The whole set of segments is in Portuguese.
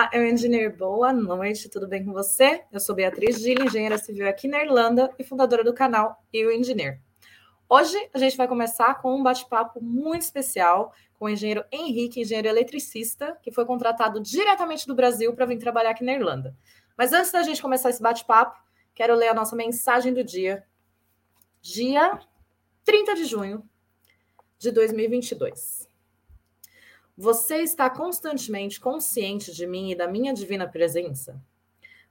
Olá, eu engenheiro, boa noite, tudo bem com você? Eu sou Beatriz Gil, engenheira civil aqui na Irlanda e fundadora do canal Eu Engineer. Hoje a gente vai começar com um bate-papo muito especial com o engenheiro Henrique, engenheiro eletricista, que foi contratado diretamente do Brasil para vir trabalhar aqui na Irlanda. Mas antes da gente começar esse bate-papo, quero ler a nossa mensagem do dia. Dia 30 de junho de 2022. Você está constantemente consciente de mim e da minha divina presença?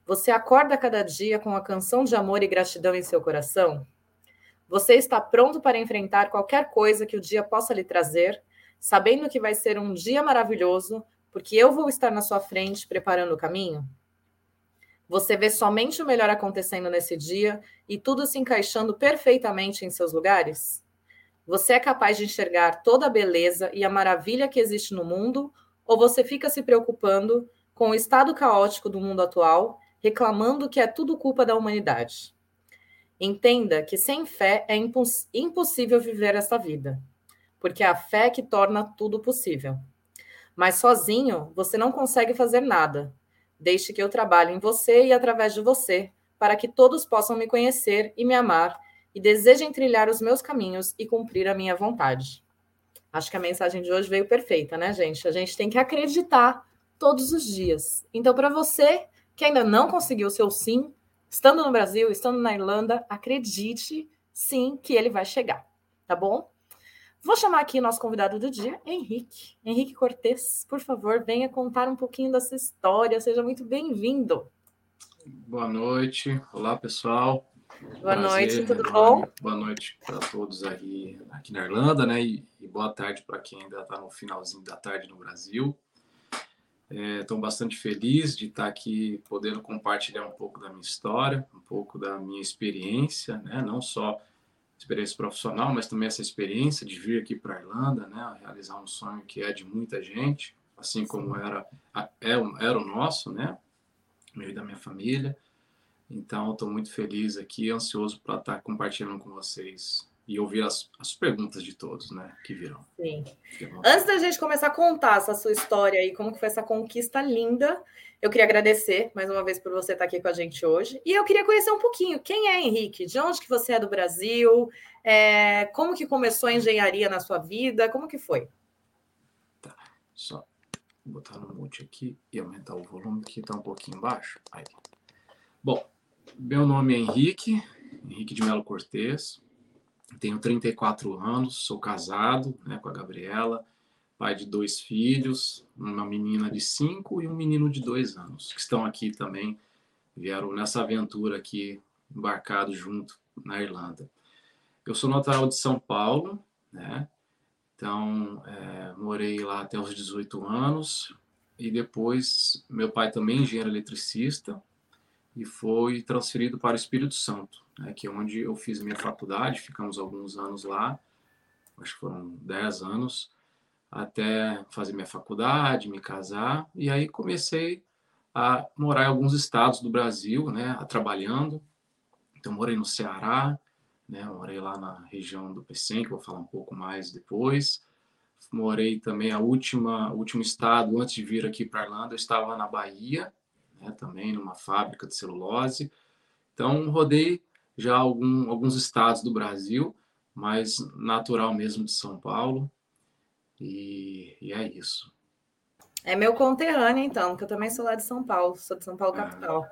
Você acorda cada dia com a canção de amor e gratidão em seu coração? Você está pronto para enfrentar qualquer coisa que o dia possa lhe trazer, sabendo que vai ser um dia maravilhoso, porque eu vou estar na sua frente preparando o caminho? Você vê somente o melhor acontecendo nesse dia e tudo se encaixando perfeitamente em seus lugares? Você é capaz de enxergar toda a beleza e a maravilha que existe no mundo, ou você fica se preocupando com o estado caótico do mundo atual, reclamando que é tudo culpa da humanidade? Entenda que sem fé é imposs impossível viver esta vida, porque é a fé que torna tudo possível. Mas sozinho você não consegue fazer nada. Deixe que eu trabalhe em você e através de você, para que todos possam me conhecer e me amar e desejem trilhar os meus caminhos e cumprir a minha vontade. Acho que a mensagem de hoje veio perfeita, né, gente? A gente tem que acreditar todos os dias. Então, para você que ainda não conseguiu o seu sim, estando no Brasil, estando na Irlanda, acredite sim que ele vai chegar, tá bom? Vou chamar aqui nosso convidado do dia, Henrique. Henrique Cortes, por favor, venha contar um pouquinho dessa história. Seja muito bem-vindo. Boa noite. Olá, pessoal. Boa Prazer, noite, tudo bom? Boa noite para todos aí aqui na Irlanda, né? E, e boa tarde para quem ainda está no finalzinho da tarde no Brasil. Estou é, bastante feliz de estar tá aqui podendo compartilhar um pouco da minha história, um pouco da minha experiência, né? Não só experiência profissional, mas também essa experiência de vir aqui para a Irlanda, né? Realizar um sonho que é de muita gente, assim como era, é, era o nosso, né? Meio da minha família. Então, estou muito feliz aqui, ansioso para estar tá compartilhando com vocês e ouvir as, as perguntas de todos, né, que virão. Sim. Antes da gente começar a contar essa sua história e como que foi essa conquista linda, eu queria agradecer mais uma vez por você estar aqui com a gente hoje. E eu queria conhecer um pouquinho quem é Henrique, de onde que você é do Brasil, é, como que começou a engenharia na sua vida, como que foi? Tá, só botar no mute aqui e aumentar o volume que está um pouquinho baixo. Aí. Bom, meu nome é Henrique, Henrique de Melo Cortez, tenho 34 anos, sou casado né, com a Gabriela, pai de dois filhos, uma menina de 5 e um menino de 2 anos, que estão aqui também, vieram nessa aventura aqui, embarcados junto na Irlanda. Eu sou natural de São Paulo, né? Então, é, morei lá até os 18 anos, e depois meu pai também é engenheiro eletricista, e foi transferido para o Espírito Santo, né, que é onde eu fiz minha faculdade, ficamos alguns anos lá, acho que foram 10 anos, até fazer minha faculdade, me casar, e aí comecei a morar em alguns estados do Brasil, né, trabalhando. Então, morei no Ceará, né, morei lá na região do Pecém, que vou falar um pouco mais depois. Morei também a última, o último estado, antes de vir aqui para Irlanda, eu estava na Bahia, né, também numa fábrica de celulose. Então, rodei já algum, alguns estados do Brasil, mas natural mesmo de São Paulo. E, e é isso. É meu conterrâneo, então, que eu também sou lá de São Paulo, sou de São Paulo, ah, capital.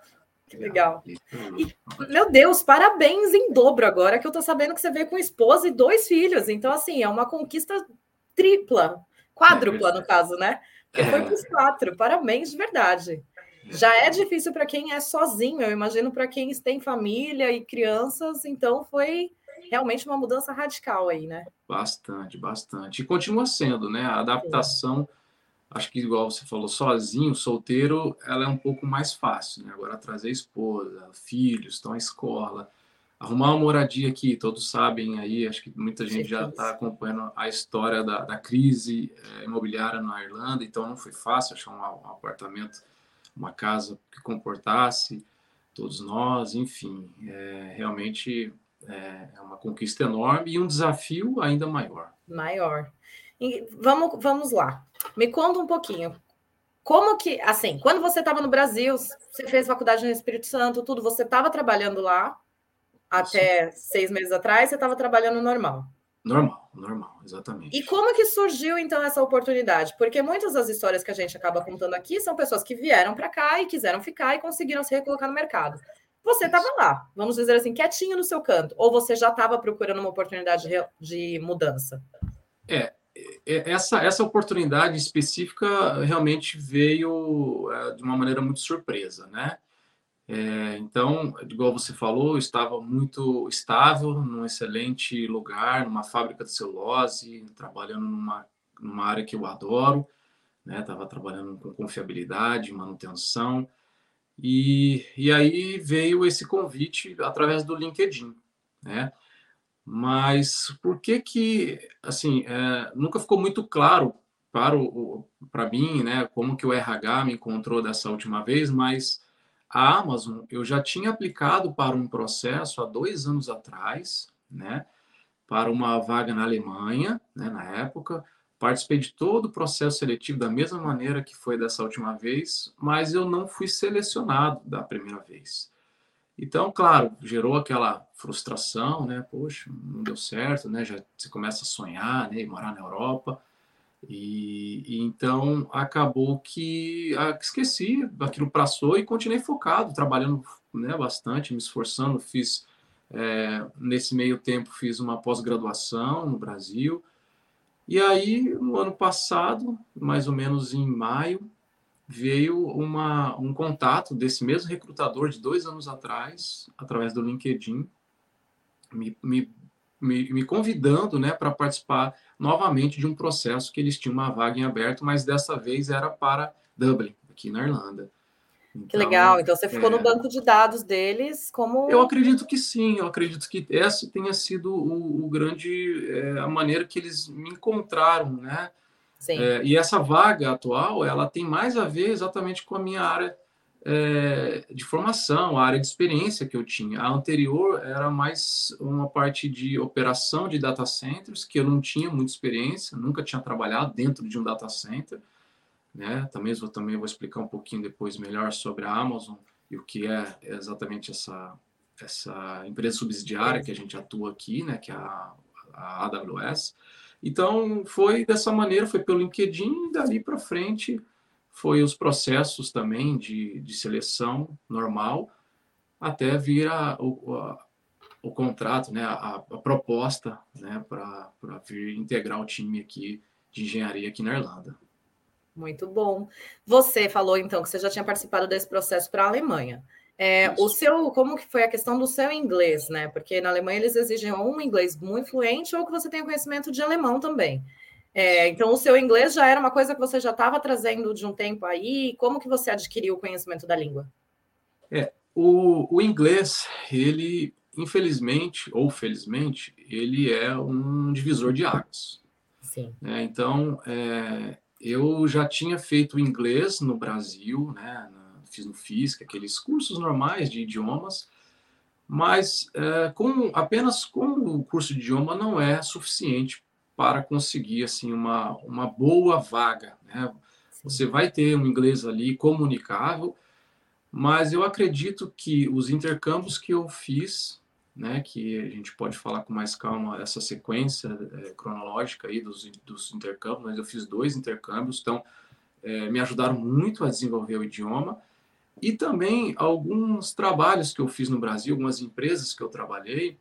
Que legal. E, meu Deus, parabéns em dobro agora, que eu tô sabendo que você veio com esposa e dois filhos. Então, assim, é uma conquista tripla, quádrupla, é no caso, né? Foi para os quatro. Parabéns de verdade. Já é difícil para quem é sozinho, eu imagino para quem tem família e crianças, então foi realmente uma mudança radical aí, né? Bastante, bastante. E continua sendo, né? A adaptação, Sim. acho que igual você falou, sozinho, solteiro, ela é um pouco mais fácil, né? Agora trazer esposa, filhos, estão à escola, arrumar uma moradia aqui, todos sabem aí, acho que muita gente já está acompanhando a história da, da crise é, imobiliária na Irlanda, então não foi fácil achar um, um apartamento uma casa que comportasse todos nós, enfim, é, realmente é, é uma conquista enorme e um desafio ainda maior. Maior. E vamos, vamos lá. Me conta um pouquinho. Como que, assim, quando você estava no Brasil, você fez faculdade no Espírito Santo, tudo, você estava trabalhando lá até Sim. seis meses atrás, você estava trabalhando normal? Normal, normal, exatamente. E como que surgiu então essa oportunidade? Porque muitas das histórias que a gente acaba contando aqui são pessoas que vieram para cá e quiseram ficar e conseguiram se recolocar no mercado. Você estava lá, vamos dizer assim, quietinho no seu canto, ou você já estava procurando uma oportunidade de mudança? É, é, essa, essa oportunidade específica realmente veio é, de uma maneira muito surpresa, né? É, então, igual você falou, estava muito estável, num excelente lugar, numa fábrica de celulose, trabalhando numa, numa área que eu adoro, né? Estava trabalhando com confiabilidade, manutenção, e, e aí veio esse convite através do LinkedIn, né? Mas por que que, assim, é, nunca ficou muito claro para, o, para mim, né, como que o RH me encontrou dessa última vez, mas a Amazon eu já tinha aplicado para um processo há dois anos atrás, né, para uma vaga na Alemanha, né, na época, participei de todo o processo seletivo da mesma maneira que foi dessa última vez, mas eu não fui selecionado da primeira vez. Então, claro, gerou aquela frustração, né? Poxa, não deu certo, né? Já você começa a sonhar, né? E morar na Europa. E, e então acabou que ah, esqueci, aquilo passou e continuei focado, trabalhando né, bastante, me esforçando. Fiz é, nesse meio tempo fiz uma pós-graduação no Brasil. E aí, no ano passado, mais ou menos em maio, veio uma, um contato desse mesmo recrutador de dois anos atrás, através do LinkedIn, me, me, me, me convidando né, para participar novamente de um processo que eles tinham uma vaga em aberto, mas dessa vez era para Dublin, aqui na Irlanda. Então, que legal, então você ficou é... no banco de dados deles como. Eu acredito que sim, eu acredito que essa tenha sido o, o grande. É, a maneira que eles me encontraram, né? É, e essa vaga atual, ela tem mais a ver exatamente com a minha área é, de formação, a área de experiência que eu tinha. A anterior era mais uma parte de operação de data centers, que eu não tinha muita experiência, nunca tinha trabalhado dentro de um data center. Né? Também, vou, também vou explicar um pouquinho depois melhor sobre a Amazon e o que é exatamente essa, essa empresa subsidiária que a gente atua aqui, né? que é a, a AWS. Então, foi dessa maneira, foi pelo LinkedIn, e dali para frente foi os processos também de, de seleção normal, até vir a, o, a, o contrato, né, a, a proposta né, para vir integrar o time aqui de engenharia aqui na Irlanda. Muito bom. Você falou então que você já tinha participado desse processo para a Alemanha. É, o seu, como que foi a questão do seu inglês, né? Porque na Alemanha eles exigem um inglês muito fluente ou que você tenha conhecimento de alemão também. É, então, o seu inglês já era uma coisa que você já estava trazendo de um tempo aí. Como que você adquiriu o conhecimento da língua? É, o, o inglês, ele, infelizmente ou felizmente, ele é um divisor de águas. Sim. É, então, é, eu já tinha feito inglês no Brasil, né? fiz no FISC, aqueles cursos normais de idiomas, mas é, com, apenas com o curso de idioma não é suficiente para conseguir assim uma, uma boa vaga. Né? Você vai ter um inglês ali comunicável, mas eu acredito que os intercâmbios que eu fiz, né, que a gente pode falar com mais calma essa sequência é, cronológica aí dos, dos intercâmbios, mas eu fiz dois intercâmbios, então é, me ajudaram muito a desenvolver o idioma e também alguns trabalhos que eu fiz no Brasil, algumas empresas que eu trabalhei,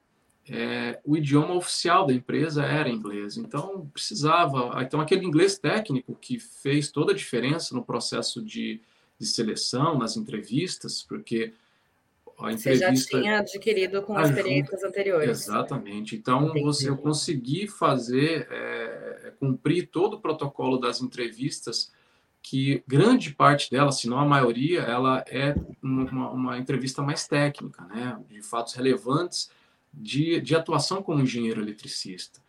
é, o idioma oficial da empresa era inglês. Então, precisava. Então, aquele inglês técnico que fez toda a diferença no processo de, de seleção, nas entrevistas, porque a entrevista. Você já tinha adquirido com ajuda, experiências anteriores. Exatamente. Então, Entendi. você eu consegui fazer, é, cumprir todo o protocolo das entrevistas que grande parte dela, se não a maioria, ela é uma, uma entrevista mais técnica, né, de fatos relevantes de, de atuação como engenheiro eletricista.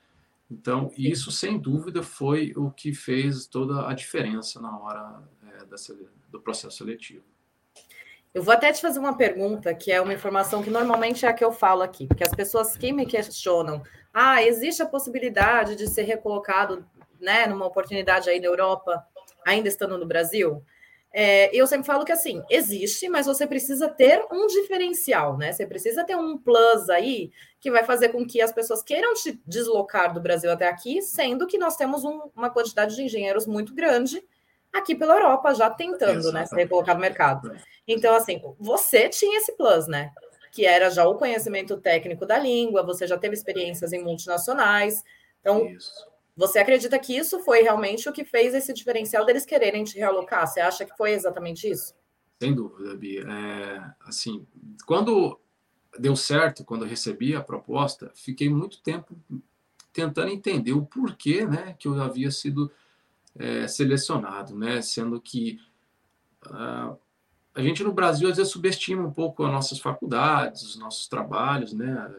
Então, isso sem dúvida foi o que fez toda a diferença na hora é, dessa, do processo seletivo. Eu vou até te fazer uma pergunta, que é uma informação que normalmente é a que eu falo aqui, porque as pessoas que me questionam, ah, existe a possibilidade de ser recolocado né, numa oportunidade aí na Europa? ainda estando no Brasil? É, eu sempre falo que assim, existe, mas você precisa ter um diferencial, né? Você precisa ter um plus aí que vai fazer com que as pessoas queiram te deslocar do Brasil até aqui, sendo que nós temos um, uma quantidade de engenheiros muito grande aqui pela Europa, já tentando né, se recolocar no mercado. Então, assim, você tinha esse plus, né? Que era já o conhecimento técnico da língua, você já teve experiências em multinacionais. Então, Isso você acredita que isso foi realmente o que fez esse diferencial deles quererem te realocar? Você acha que foi exatamente isso? Sem dúvida, Bia. É, assim, quando deu certo, quando eu recebi a proposta, fiquei muito tempo tentando entender o porquê né, que eu havia sido é, selecionado, né, sendo que uh, a gente no Brasil às vezes subestima um pouco as nossas faculdades, os nossos trabalhos, né?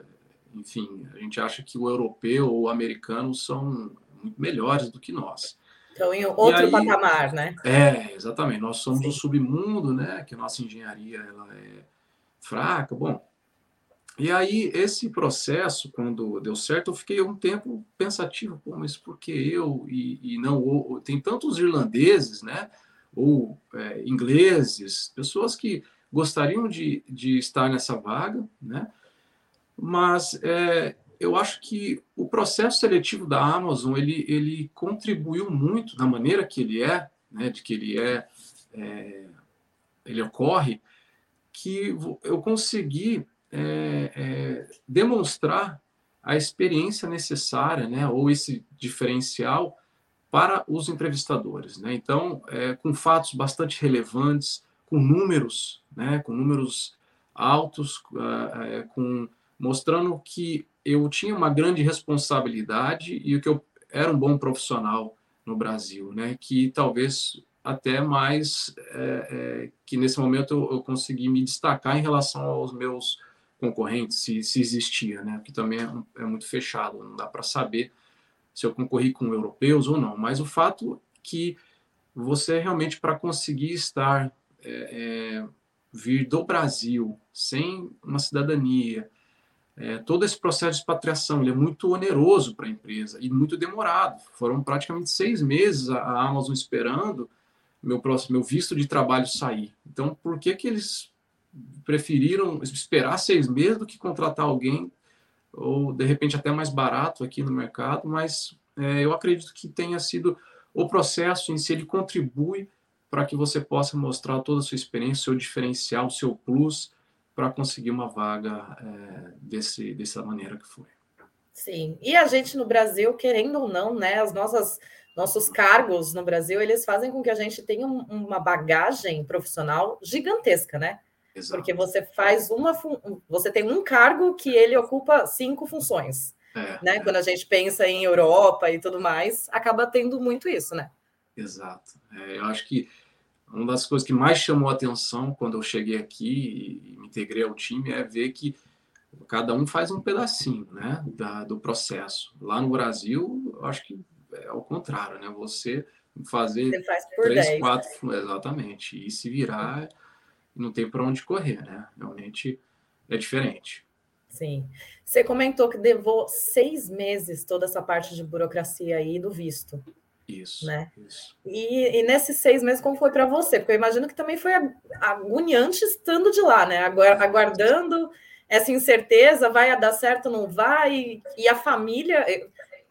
Enfim, a gente acha que o europeu ou o americano são muito melhores do que nós. Então, em outro aí, patamar, né? É, exatamente. Nós somos Sim. um submundo, né? Que a nossa engenharia ela é fraca. Bom, e aí esse processo, quando deu certo, eu fiquei um tempo pensativo, Pô, mas por que eu e, e não ou, tem tantos irlandeses, né? Ou é, ingleses, pessoas que gostariam de, de estar nessa vaga, né? Mas é, eu acho que o processo seletivo da Amazon ele, ele contribuiu muito da maneira que ele é, né, de que ele é, é ele ocorre, que eu consegui é, é, demonstrar a experiência necessária, né, ou esse diferencial para os entrevistadores, né? Então, é, com fatos bastante relevantes, com números, né, com números altos, é, com mostrando que eu tinha uma grande responsabilidade e que eu era um bom profissional no Brasil, né? Que talvez até mais é, é, que nesse momento eu, eu, consegui me destacar em relação aos meus concorrentes, se, se existia, né? Que também é, é muito fechado, não dá para saber se eu concorri com europeus ou não. Mas o fato que você realmente para conseguir estar é, é, vir do Brasil sem uma cidadania é, todo esse processo de expatriação é muito oneroso para a empresa e muito demorado. Foram praticamente seis meses a, a Amazon esperando meu próximo meu visto de trabalho sair. Então, por que que eles preferiram esperar seis meses do que contratar alguém ou de repente até mais barato aqui no mercado? Mas é, eu acredito que tenha sido o processo em si ele contribui para que você possa mostrar toda a sua experiência, seu diferencial, seu plus para conseguir uma vaga é, desse, dessa maneira que foi. Sim, e a gente no Brasil, querendo ou não, né, as nossas nossos cargos no Brasil, eles fazem com que a gente tenha um, uma bagagem profissional gigantesca, né? Exato. Porque você faz uma você tem um cargo que ele ocupa cinco funções. É, né? É. Quando a gente pensa em Europa e tudo mais, acaba tendo muito isso, né? Exato. É, eu acho que uma das coisas que mais chamou a atenção quando eu cheguei aqui e me integrei ao time é ver que cada um faz um pedacinho né, da, do processo. Lá no Brasil, eu acho que é ao contrário, né? Você fazer Você faz três, 10, quatro, né? exatamente, e se virar, não tem para onde correr, né? Realmente é diferente. Sim. Você comentou que levou seis meses toda essa parte de burocracia aí do visto. Isso. Né? Isso. E, e, nesses seis meses, como foi para você? Porque eu imagino que também foi agoniante estando de lá, né? Aguardando essa incerteza, vai dar certo, não vai? E a família.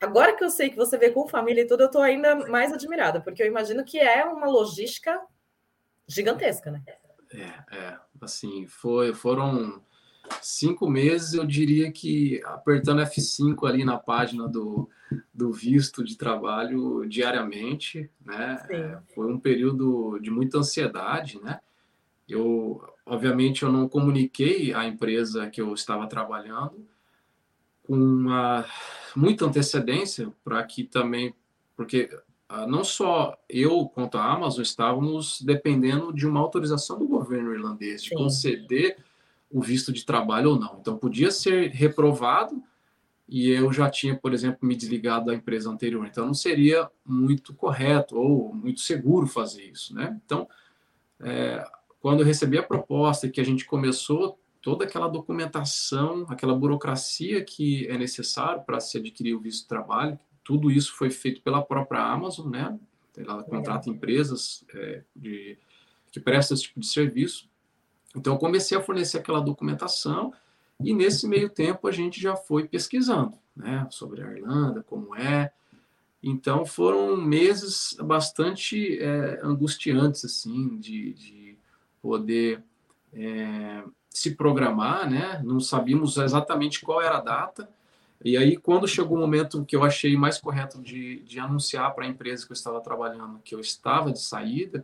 Agora que eu sei que você vê com família e tudo, eu estou ainda mais admirada, porque eu imagino que é uma logística gigantesca, né? É, é. Assim, foi, foram cinco meses, eu diria que apertando F5 ali na página do, do visto de trabalho diariamente, né? É, foi um período de muita ansiedade, né? Eu, obviamente, eu não comuniquei à empresa que eu estava trabalhando com uma, muita antecedência para que também, porque ah, não só eu quanto a Amazon estávamos dependendo de uma autorização do governo irlandês de Sim. conceder o visto de trabalho ou não. Então, podia ser reprovado e eu já tinha, por exemplo, me desligado da empresa anterior. Então, não seria muito correto ou muito seguro fazer isso, né? Então, é, quando eu recebi a proposta e que a gente começou toda aquela documentação, aquela burocracia que é necessário para se adquirir o visto de trabalho, tudo isso foi feito pela própria Amazon, né? Ela contrata empresas é, de que presta esse tipo de serviço. Então, eu comecei a fornecer aquela documentação e, nesse meio tempo, a gente já foi pesquisando né, sobre a Irlanda, como é. Então, foram meses bastante é, angustiantes, assim, de, de poder é, se programar, né? Não sabíamos exatamente qual era a data. E aí, quando chegou o momento que eu achei mais correto de, de anunciar para a empresa que eu estava trabalhando que eu estava de saída,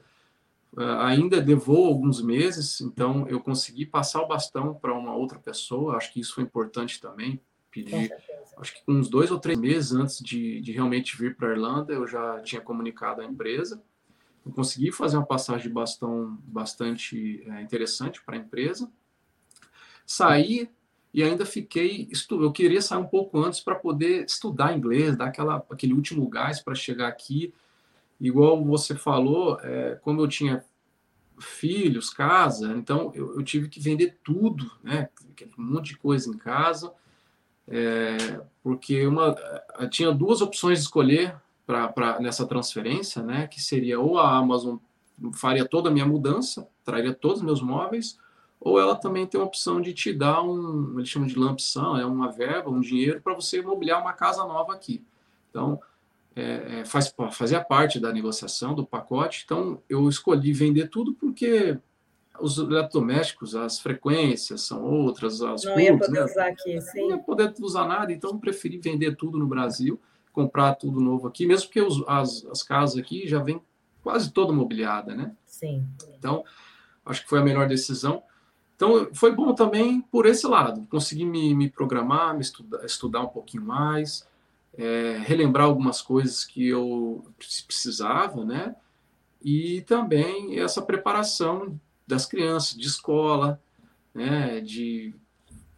ainda levou alguns meses, então eu consegui passar o bastão para uma outra pessoa. Acho que isso foi importante também. Pedir, acho que uns dois ou três meses antes de, de realmente vir para a Irlanda, eu já tinha comunicado à empresa. Eu consegui fazer uma passagem de bastão bastante é, interessante para a empresa. Saí e ainda fiquei eu queria sair um pouco antes para poder estudar inglês dar aquela aquele último gás para chegar aqui igual você falou é, como eu tinha filhos casa então eu, eu, tive que vender tudo né um monte de coisa em casa é, porque uma tinha duas opções de escolher para nessa transferência né que seria ou a Amazon faria toda a minha mudança traria todos os meus móveis ou ela também tem a opção de te dar um, eles chamam de lampsão, é uma verba, um dinheiro para você imobiliar uma casa nova aqui. Então, é, é, faz, fazia parte da negociação, do pacote. Então, eu escolhi vender tudo porque os eletrodomésticos, as frequências são outras, as não ia poder né? usar aqui, sim. Não ia poder usar nada, então preferi vender tudo no Brasil, comprar tudo novo aqui, mesmo porque os, as, as casas aqui já vêm quase toda mobiliada, né? Sim. Então, acho que foi a melhor decisão. Então, foi bom também por esse lado, conseguir me, me programar, me estudar, estudar um pouquinho mais, é, relembrar algumas coisas que eu precisava, né? E também essa preparação das crianças, de escola, né? De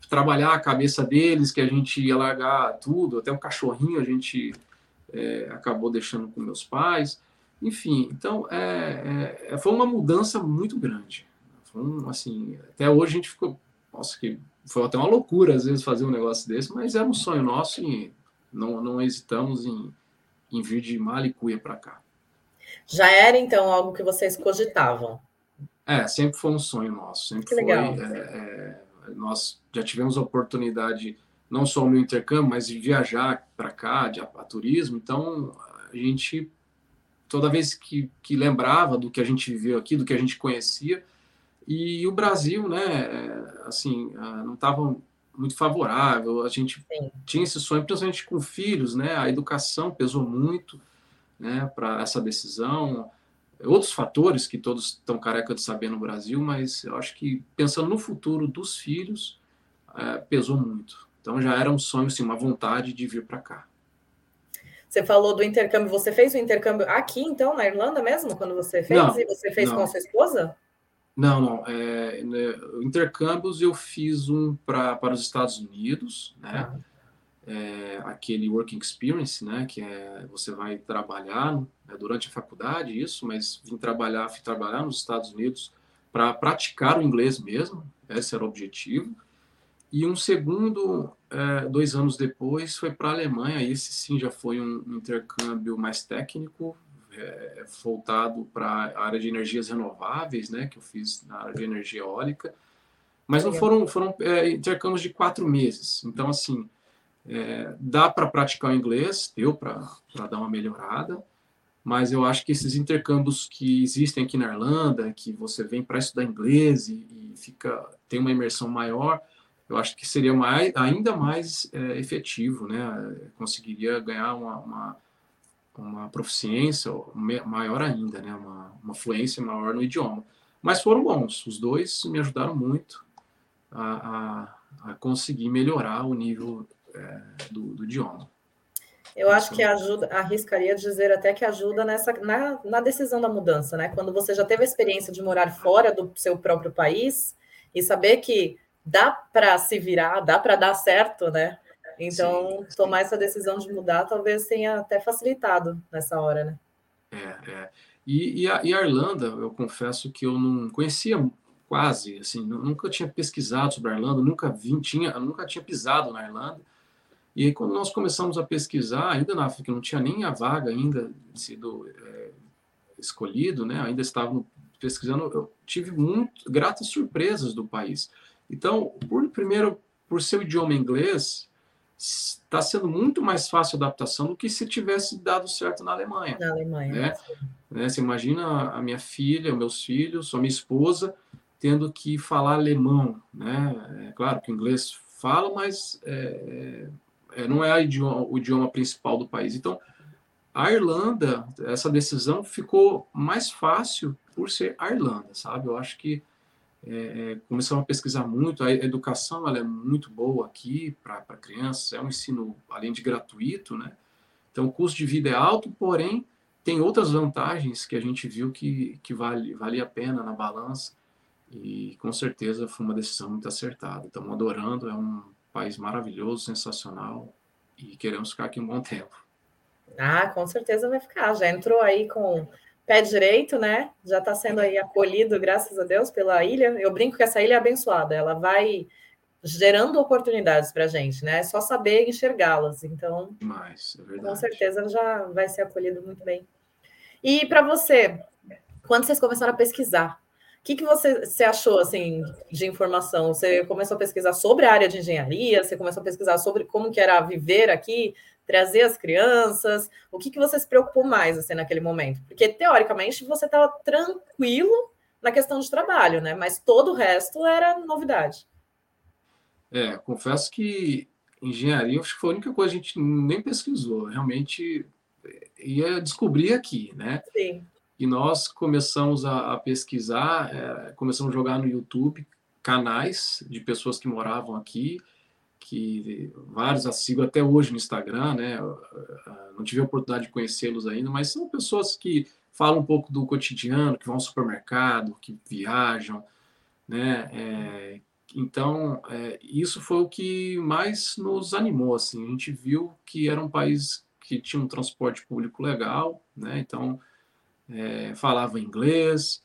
trabalhar a cabeça deles, que a gente ia largar tudo, até o cachorrinho a gente é, acabou deixando com meus pais. Enfim, então é, é, foi uma mudança muito grande. Então, assim, até hoje a gente ficou. Nossa, que foi até uma loucura às vezes fazer um negócio desse, mas era um sonho nosso e não, não hesitamos em, em vir de Malicuia para cá. Já era então algo que vocês cogitavam? É, sempre foi um sonho nosso. Sempre que foi. É, é, nós já tivemos a oportunidade, não só no intercâmbio, mas de viajar para cá, de a, a, turismo. Então, a gente, toda vez que, que lembrava do que a gente viveu aqui, do que a gente conhecia, e o Brasil, né, é, assim, ah, não estava muito favorável. A gente Sim. tinha esse sonho, principalmente com filhos, né? A educação pesou muito, né, para essa decisão. Outros fatores que todos estão careca de saber no Brasil, mas eu acho que pensando no futuro dos filhos, é, pesou muito. Então já era um sonho, assim, uma vontade de vir para cá. Você falou do intercâmbio. Você fez o intercâmbio aqui, então, na Irlanda mesmo, quando você fez? Não, e você fez não. com a sua esposa? Não, não. É, né, intercâmbios eu fiz um pra, para os Estados Unidos, né? Ah. É, aquele working experience, né? Que é você vai trabalhar né, durante a faculdade, isso, mas vim trabalhar, fui trabalhar nos Estados Unidos para praticar o inglês mesmo. Esse era o objetivo. E um segundo, é, dois anos depois, foi para a Alemanha. Esse sim já foi um intercâmbio mais técnico, é, voltado para a área de energias renováveis, né, que eu fiz na área de energia eólica, mas não foram, foram é, intercâmbios de quatro meses. Então, assim, é, dá para praticar o inglês, deu para dar uma melhorada, mas eu acho que esses intercâmbios que existem aqui na Irlanda, que você vem para estudar inglês e, e, fica tem uma imersão maior, eu acho que seria mais, ainda mais é, efetivo, né? Conseguiria ganhar uma, uma uma proficiência maior ainda, né? uma, uma fluência maior no idioma. Mas foram bons, os dois me ajudaram muito a, a, a conseguir melhorar o nível é, do, do, idioma. Eu acho que ajuda, arriscaria dizer até que ajuda nessa, na, na decisão da mudança, né? Quando você já teve a experiência de morar fora do seu próprio país e saber que dá para se virar, dá para dar certo, né? Então, sim, tomar essa decisão de mudar talvez tenha até facilitado nessa hora, né? É, é. E, e, a, e a Irlanda, eu confesso que eu não conhecia quase, assim, nunca tinha pesquisado sobre a Irlanda, nunca vim, tinha, nunca tinha pisado na Irlanda. E aí, quando nós começamos a pesquisar, ainda na África, não tinha nem a vaga ainda sido é, escolhido, né? Ainda estava pesquisando, eu tive muito gratas surpresas do país. Então, por primeiro, por ser o idioma inglês, está sendo muito mais fácil a adaptação do que se tivesse dado certo na Alemanha. Na Alemanha. Né? né? Você imagina a minha filha, os meus filhos, a minha esposa tendo que falar alemão, né? É claro que o inglês fala, mas é, é, não é idioma, o idioma principal do país. Então, a Irlanda, essa decisão ficou mais fácil por ser a Irlanda, sabe? Eu acho que é, é, começamos a pesquisar muito, a educação ela é muito boa aqui para crianças, é um ensino, além de gratuito, né? Então, o custo de vida é alto, porém, tem outras vantagens que a gente viu que, que vale, vale a pena na balança, e com certeza foi uma decisão muito acertada. Estamos adorando, é um país maravilhoso, sensacional, e queremos ficar aqui um bom tempo. Ah, com certeza vai ficar. Já entrou aí com pé direito, né? Já está sendo aí acolhido, graças a Deus, pela ilha. Eu brinco que essa ilha é abençoada, ela vai gerando oportunidades para a gente, né? É só saber enxergá-las. Então, é com certeza já vai ser acolhido muito bem. E para você, quando vocês começaram a pesquisar, o que, que você, você achou assim de informação? Você começou a pesquisar sobre a área de engenharia? Você começou a pesquisar sobre como que era viver aqui? Trazer as crianças? O que, que você se preocupou mais assim, naquele momento? Porque, teoricamente, você estava tranquilo na questão de trabalho, né? Mas todo o resto era novidade. É, confesso que engenharia acho que foi a única coisa que a gente nem pesquisou. Realmente ia descobrir aqui, né? Sim. E nós começamos a, a pesquisar, é, começamos a jogar no YouTube canais de pessoas que moravam aqui que vários a sigo até hoje no Instagram, né? Não tive a oportunidade de conhecê-los ainda, mas são pessoas que falam um pouco do cotidiano, que vão ao supermercado, que viajam, né? É, então, é, isso foi o que mais nos animou, assim. A gente viu que era um país que tinha um transporte público legal, né? Então, é, falava inglês.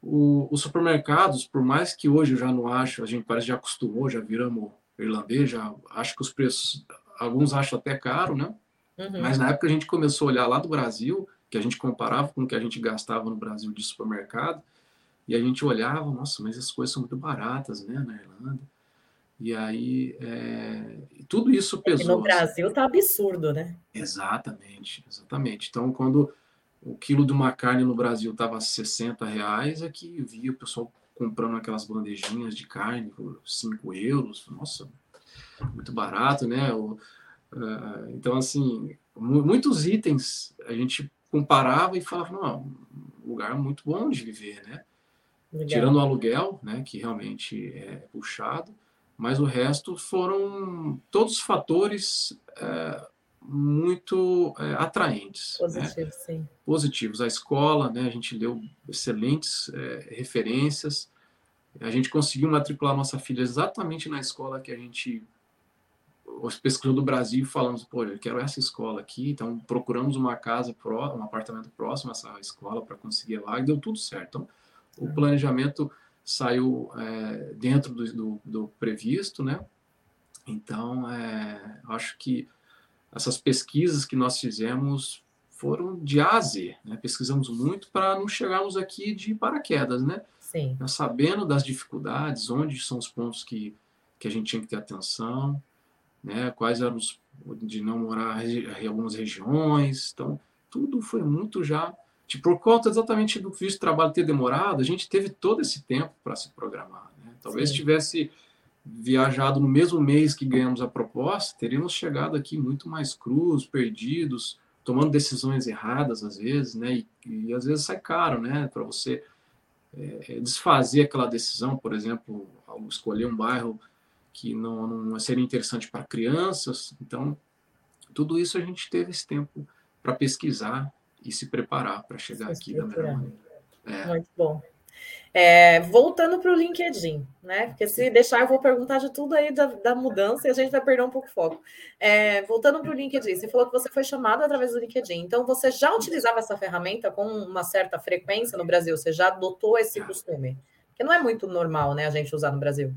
O, os supermercados, por mais que hoje eu já não acho, a gente parece que já acostumou, já viramos irlandês, já acho que os preços, alguns acham até caro, né? Uhum. Mas na época a gente começou a olhar lá do Brasil, que a gente comparava com o que a gente gastava no Brasil de supermercado, e a gente olhava, nossa, mas as coisas são muito baratas, né, na Irlanda. E aí, é... tudo isso pesou. É no Brasil tá absurdo, né? Exatamente, exatamente. Então, quando o quilo de uma carne no Brasil estava 60 reais, aqui via o pessoal comprando aquelas bandejinhas de carne por 5 euros. Nossa, muito barato, né? Uh, então, assim, muitos itens a gente comparava e falava, não, um lugar muito bom de viver, né? Legal. Tirando o aluguel, né, que realmente é puxado, mas o resto foram todos fatores é, muito é, atraentes. Positivos, né? sim. Positivos. A escola, né, a gente deu excelentes é, referências. A gente conseguiu matricular nossa filha exatamente na escola que a gente os pesquisou do Brasil falamos, pô, eu quero essa escola aqui, então procuramos uma casa, pró, um apartamento próximo a essa escola para conseguir lá e deu tudo certo. Então, o planejamento saiu é, dentro do, do, do, previsto, né? Então, é, acho que essas pesquisas que nós fizemos foram de A a Z, né? pesquisamos muito para não chegarmos aqui de paraquedas, né? Sim. Sabendo das dificuldades, onde são os pontos que, que a gente tinha que ter atenção, né? quais eram os de não morar em algumas regiões, então tudo foi muito já tipo, por conta exatamente do visto de trabalho ter demorado, a gente teve todo esse tempo para se programar. Né? Talvez Sim. tivesse viajado no mesmo mês que ganhamos a proposta, teríamos chegado aqui muito mais cruz, perdidos, tomando decisões erradas às vezes, né? E, e às vezes sai caro, né? Para você é, é, desfazer aquela decisão, por exemplo, escolher um bairro que não, não seria interessante para crianças. Então, tudo isso a gente teve esse tempo para pesquisar e se preparar para chegar se aqui da melhor maneira. É. Muito bom. É, voltando para o LinkedIn, né? Porque se deixar, eu vou perguntar de tudo aí da, da mudança e a gente vai perder um pouco o foco. É, voltando para o LinkedIn, você falou que você foi chamado através do LinkedIn. Então, você já utilizava essa ferramenta com uma certa frequência no Brasil? Você já adotou esse costume? Porque não é muito normal, né, a gente usar no Brasil.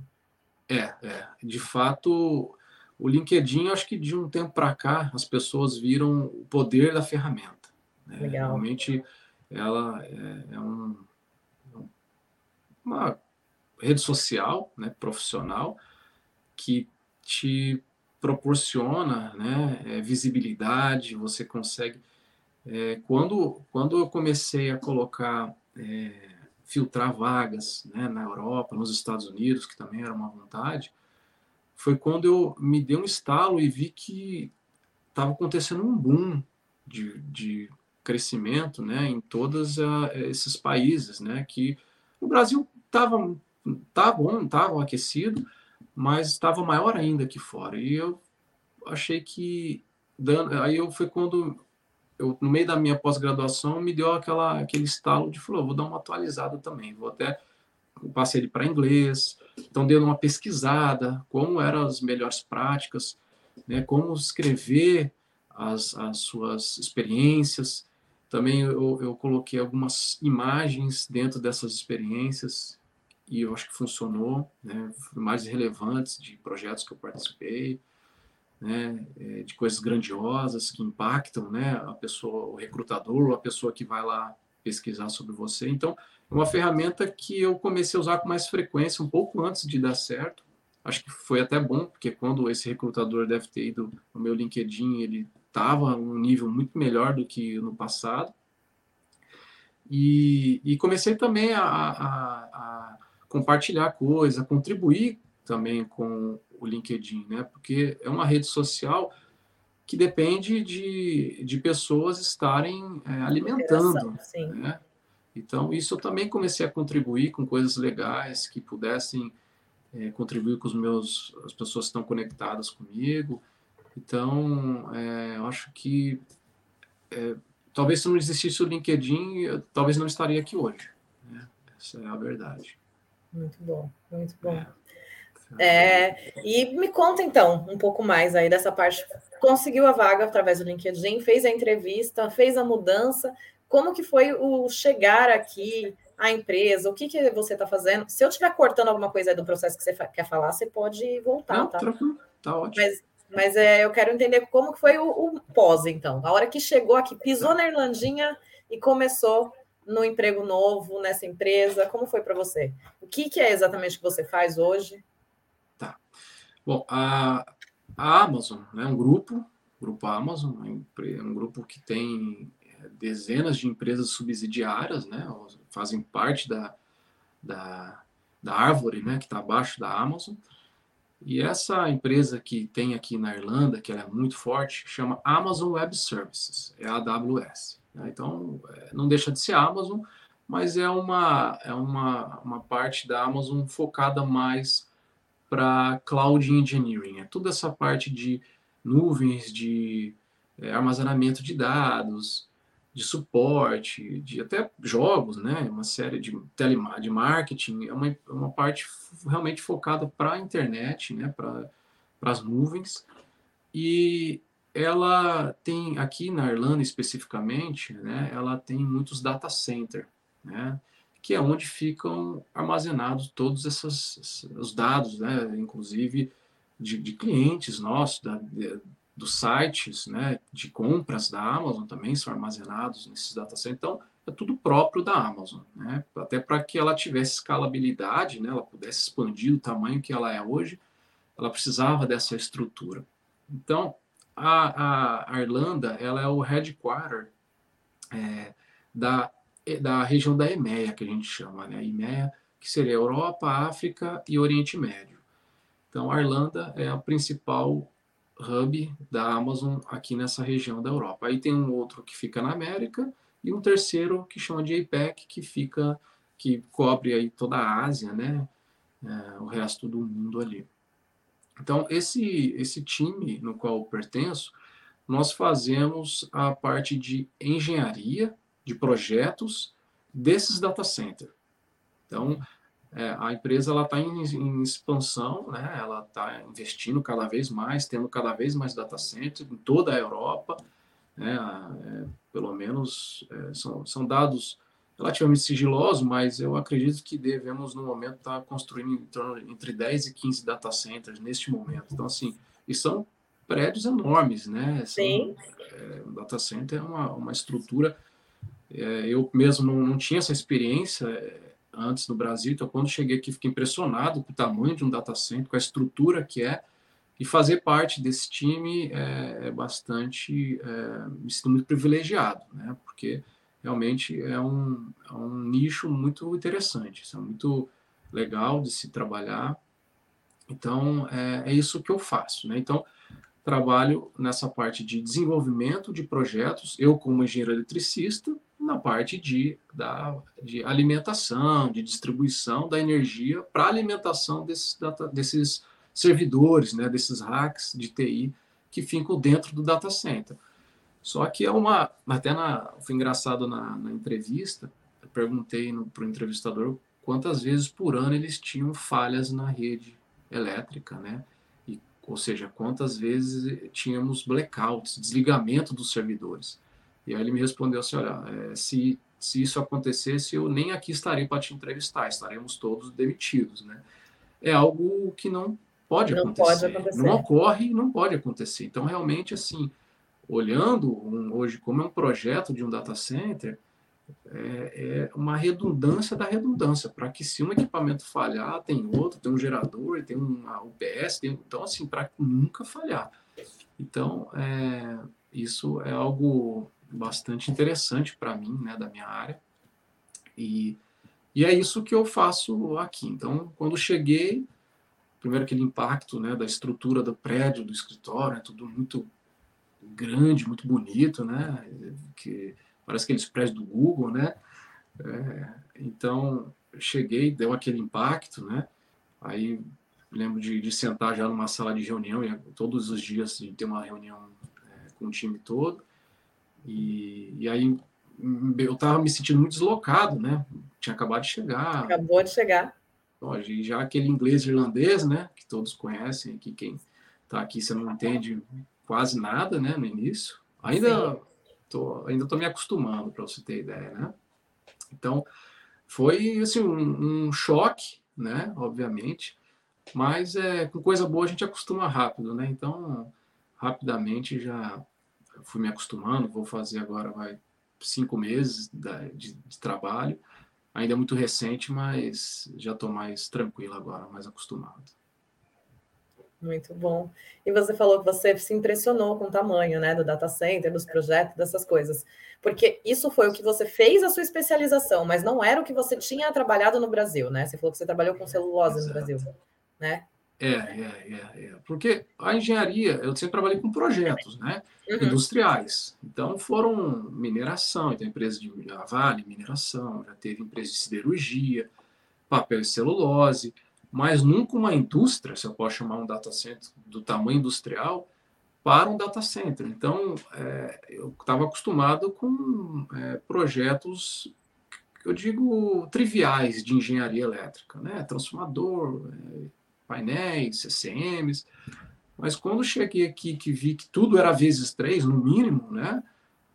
É, é. De fato, o LinkedIn, acho que de um tempo para cá, as pessoas viram o poder da ferramenta. Né? Legal. Realmente, ela é, é um uma rede social, né, profissional, que te proporciona né, é, visibilidade, você consegue. É, quando, quando eu comecei a colocar, é, filtrar vagas né, na Europa, nos Estados Unidos, que também era uma vontade, foi quando eu me dei um estalo e vi que estava acontecendo um boom de, de crescimento né, em todos uh, esses países, né, que o Brasil estava tá bom, estava aquecido, mas estava maior ainda aqui fora. E eu achei que dando, aí eu foi quando eu no meio da minha pós-graduação me deu aquela aquele estalo de falou, vou dar uma atualizada também, vou até passei ele para inglês, então dei uma pesquisada, como eram as melhores práticas, né, como escrever as, as suas experiências. Também eu, eu coloquei algumas imagens dentro dessas experiências e eu acho que funcionou, né? mais relevantes de projetos que eu participei, né? É, de coisas grandiosas que impactam, né? A pessoa, o recrutador, a pessoa que vai lá pesquisar sobre você. Então, é uma ferramenta que eu comecei a usar com mais frequência, um pouco antes de dar certo. Acho que foi até bom, porque quando esse recrutador deve ter ido no meu LinkedIn, ele estava um nível muito melhor do que no passado. E, e comecei também a, a, a compartilhar coisa, contribuir também com o LinkedIn, né? Porque é uma rede social que depende de, de pessoas estarem é, alimentando, né? Então, isso eu também comecei a contribuir com coisas legais que pudessem é, contribuir com os meus, as pessoas que estão conectadas comigo. Então, é, eu acho que é, talvez se não existisse o LinkedIn, eu, talvez não estaria aqui hoje. Né? Essa é a verdade. Muito bom, muito bom. É. é, e me conta então um pouco mais aí dessa parte. Conseguiu a vaga através do LinkedIn, fez a entrevista, fez a mudança. Como que foi o chegar aqui à empresa? O que, que você está fazendo? Se eu estiver cortando alguma coisa do processo que você quer falar, você pode voltar, Não, tá? Tá ótimo. Mas, mas é, eu quero entender como que foi o, o pós, então. A hora que chegou aqui, pisou na Irlandinha e começou no emprego novo, nessa empresa? Como foi para você? O que, que é exatamente que você faz hoje? Tá. Bom, a, a Amazon é um grupo, grupo Amazon, é um grupo que tem é, dezenas de empresas subsidiárias, né? Fazem parte da, da, da árvore, né? Que está abaixo da Amazon. E essa empresa que tem aqui na Irlanda, que ela é muito forte, chama Amazon Web Services, é a AWS. Né? Então, é, não deixa de ser Amazon, mas é uma, é uma, uma parte da Amazon focada mais para cloud engineering. É toda essa parte de nuvens, de é, armazenamento de dados, de suporte, de até jogos, né? Uma série de telema de marketing, é uma, é uma parte realmente focada para a internet, né? Para as nuvens. E ela tem aqui na Irlanda especificamente, né, ela tem muitos data center, né, que é onde ficam armazenados todos esses os dados, né, inclusive de, de clientes nossos, da, de, dos sites, né, de compras da Amazon também são armazenados nesses data centers. Então, é tudo próprio da Amazon, né, até para que ela tivesse escalabilidade, né, ela pudesse expandir o tamanho que ela é hoje, ela precisava dessa estrutura. Então, a, a Irlanda ela é o headquarter é, da, da região da EMEA, que a gente chama, né? EMEA, que seria Europa, África e Oriente Médio. Então, a Irlanda é a principal hub da Amazon aqui nessa região da Europa. Aí tem um outro que fica na América e um terceiro que chama de APEC, que fica que cobre aí toda a Ásia, né? É, o resto do mundo ali. Então, esse, esse time no qual eu pertenço, nós fazemos a parte de engenharia de projetos desses data centers. Então, é, a empresa ela está em, em, expansão, né? ela está investindo cada vez mais, tendo cada vez mais data centers em toda a Europa. Né? É, pelo menos é, são, são dados relativamente sigiloso, mas eu acredito que devemos, no momento, estar tá construindo entre 10 e 15 data centers neste momento. Então, assim, e são prédios enormes, né? São, Sim. É, um data center é uma, uma estrutura. É, eu mesmo não, não tinha essa experiência, é, antes no Brasil, então quando cheguei aqui fiquei impressionado com o tamanho de um data center, com a estrutura que é, e fazer parte desse time é, é bastante, é, me sinto muito privilegiado, né? Porque realmente é um, é um nicho muito interessante, é muito legal de se trabalhar. Então, é, é isso que eu faço, né? Então, trabalho nessa parte de desenvolvimento de projetos, eu como engenheiro eletricista, na parte de, da, de alimentação, de distribuição da energia para alimentação desses, data, desses servidores, né, desses racks de TI que ficam dentro do data center. Só que é uma. Até na, foi engraçado na, na entrevista, eu perguntei para o entrevistador quantas vezes por ano eles tinham falhas na rede elétrica, né? Ou seja, quantas vezes tínhamos blackouts, desligamento dos servidores. E aí ele me respondeu assim: olha, é, se, se isso acontecesse, eu nem aqui estarei para te entrevistar, estaremos todos demitidos, né? É algo que não pode, não acontecer. pode acontecer. Não ocorre e não pode acontecer. Então, realmente, assim, olhando um, hoje como é um projeto de um data center, é, é uma redundância da redundância, para que se um equipamento falhar, tem outro, tem um gerador, tem uma UPS, tem, então, assim, para nunca falhar. Então, é, isso é algo bastante interessante para mim, né, da minha área. E, e é isso que eu faço aqui. Então, quando cheguei, primeiro aquele impacto, né, da estrutura do prédio, do escritório, é tudo muito grande, muito bonito, né, que parece aqueles prédios do Google, né. É, então, cheguei, deu aquele impacto, né. Aí lembro de, de sentar já numa sala de reunião, e todos os dias de ter uma reunião é, com o time todo. E, e aí eu estava me sentindo muito deslocado, né? Tinha acabado de chegar. Acabou de chegar. Já aquele inglês irlandês, né? Que todos conhecem, que quem está aqui você não entende quase nada, né? No início. Ainda tô, ainda tô me acostumando, para você ter ideia, né? Então foi assim um, um choque, né? Obviamente, mas é com coisa boa a gente acostuma rápido, né? Então rapidamente já fui me acostumando, vou fazer agora vai cinco meses de, de trabalho. Ainda é muito recente, mas já estou mais tranquilo agora, mais acostumado. Muito bom. E você falou que você se impressionou com o tamanho né, do data center, dos projetos, dessas coisas. Porque isso foi o que você fez a sua especialização, mas não era o que você tinha trabalhado no Brasil, né? Você falou que você trabalhou com celulose Exato. no Brasil, né? É, é, é, é. Porque a engenharia, eu sempre trabalhei com projetos, né? Uhum. Industriais. Então foram mineração, então empresa de Vale, mineração, já teve empresa de siderurgia, papel e celulose, mas nunca uma indústria, se eu posso chamar um data center do tamanho industrial, para um data center. Então, é, eu estava acostumado com é, projetos, eu digo, triviais de engenharia elétrica, né? Transformador, é, painéis, CCMs. Mas quando cheguei aqui que vi que tudo era vezes três, no mínimo, né?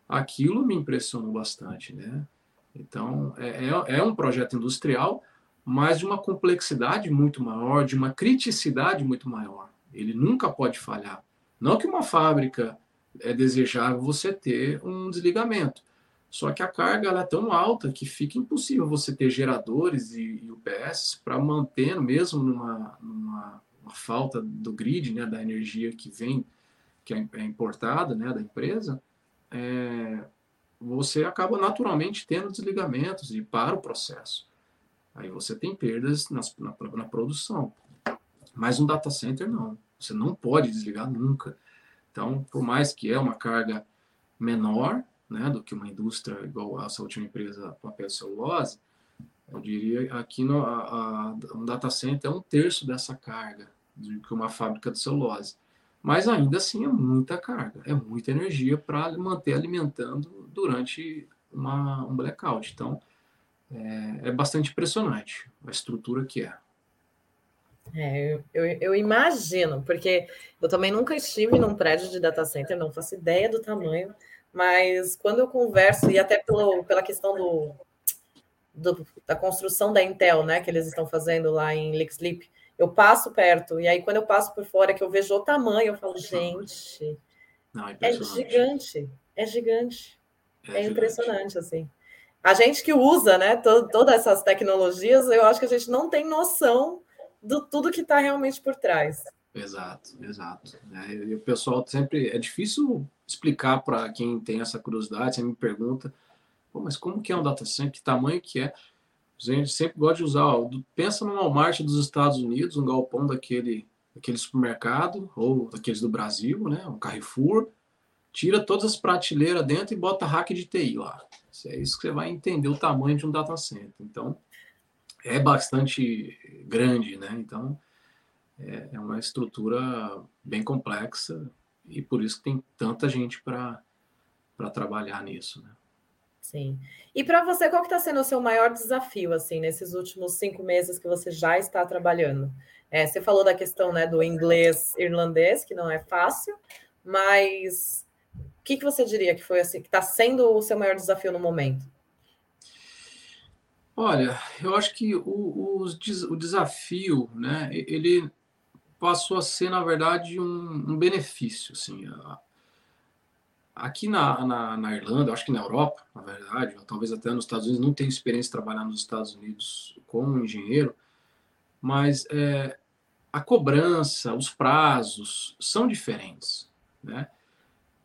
Aquilo me impressionou bastante, né? Então, é, é, é um projeto industrial, mas de uma complexidade muito maior, de uma criticidade muito maior. Ele nunca pode falhar. Não que uma fábrica é desejável você ter um desligamento, só que a carga é tão alta que fica impossível você ter geradores e, e UPS para manter, mesmo numa, numa falta do grid, né, da energia que vem, que é, é importada né, da empresa, é, você acaba naturalmente tendo desligamentos e para o processo. Aí você tem perdas nas, na, na produção. Mas um data center não. Você não pode desligar nunca. Então, por mais que é uma carga menor, né, do que uma indústria igual a essa última empresa papel celulose, eu diria aqui no, a, a, um data center é um terço dessa carga do que uma fábrica de celulose. Mas ainda assim é muita carga, é muita energia para manter alimentando durante uma, um blackout. Então é, é, bastante impressionante a estrutura que é. É, eu, eu, imagino, porque eu também nunca estive num prédio de data center, não faço ideia do tamanho mas quando eu converso, e até pelo, pela questão do, do, da construção da Intel, né, que eles estão fazendo lá em Lake eu passo perto, e aí quando eu passo por fora, que eu vejo o tamanho, eu falo, gente, Não, é, é, gigante, é gigante. É, é impressionante, assim. A gente que usa, né, to todas essas tecnologias, eu acho que a gente não tem noção do tudo que está realmente por trás. Exato, exato. É, e o pessoal sempre é difícil explicar para quem tem essa curiosidade, você me pergunta, mas como que é um data center, que tamanho que é? A gente sempre gosta de usar, ó, pensa no Walmart dos Estados Unidos, um galpão daquele, daquele supermercado, ou daqueles do Brasil, né, um Carrefour, tira todas as prateleiras dentro e bota rack de TI lá. É isso que você vai entender o tamanho de um data center. Então, é bastante grande, né? Então, é, é uma estrutura bem complexa e por isso que tem tanta gente para trabalhar nisso, né? Sim. E para você, qual que está sendo o seu maior desafio, assim, nesses últimos cinco meses que você já está trabalhando? É, você falou da questão, né, do inglês irlandês, que não é fácil, mas que, que você diria que foi assim, que está sendo o seu maior desafio no momento? Olha, eu acho que o, o, o desafio, né, ele passou a ser, na verdade, um, um benefício. Assim, aqui na, na, na, Irlanda, acho que na Europa, na verdade, ou talvez até nos Estados Unidos, não tenho experiência de trabalhar nos Estados Unidos como engenheiro, mas é, a cobrança, os prazos são diferentes. Né?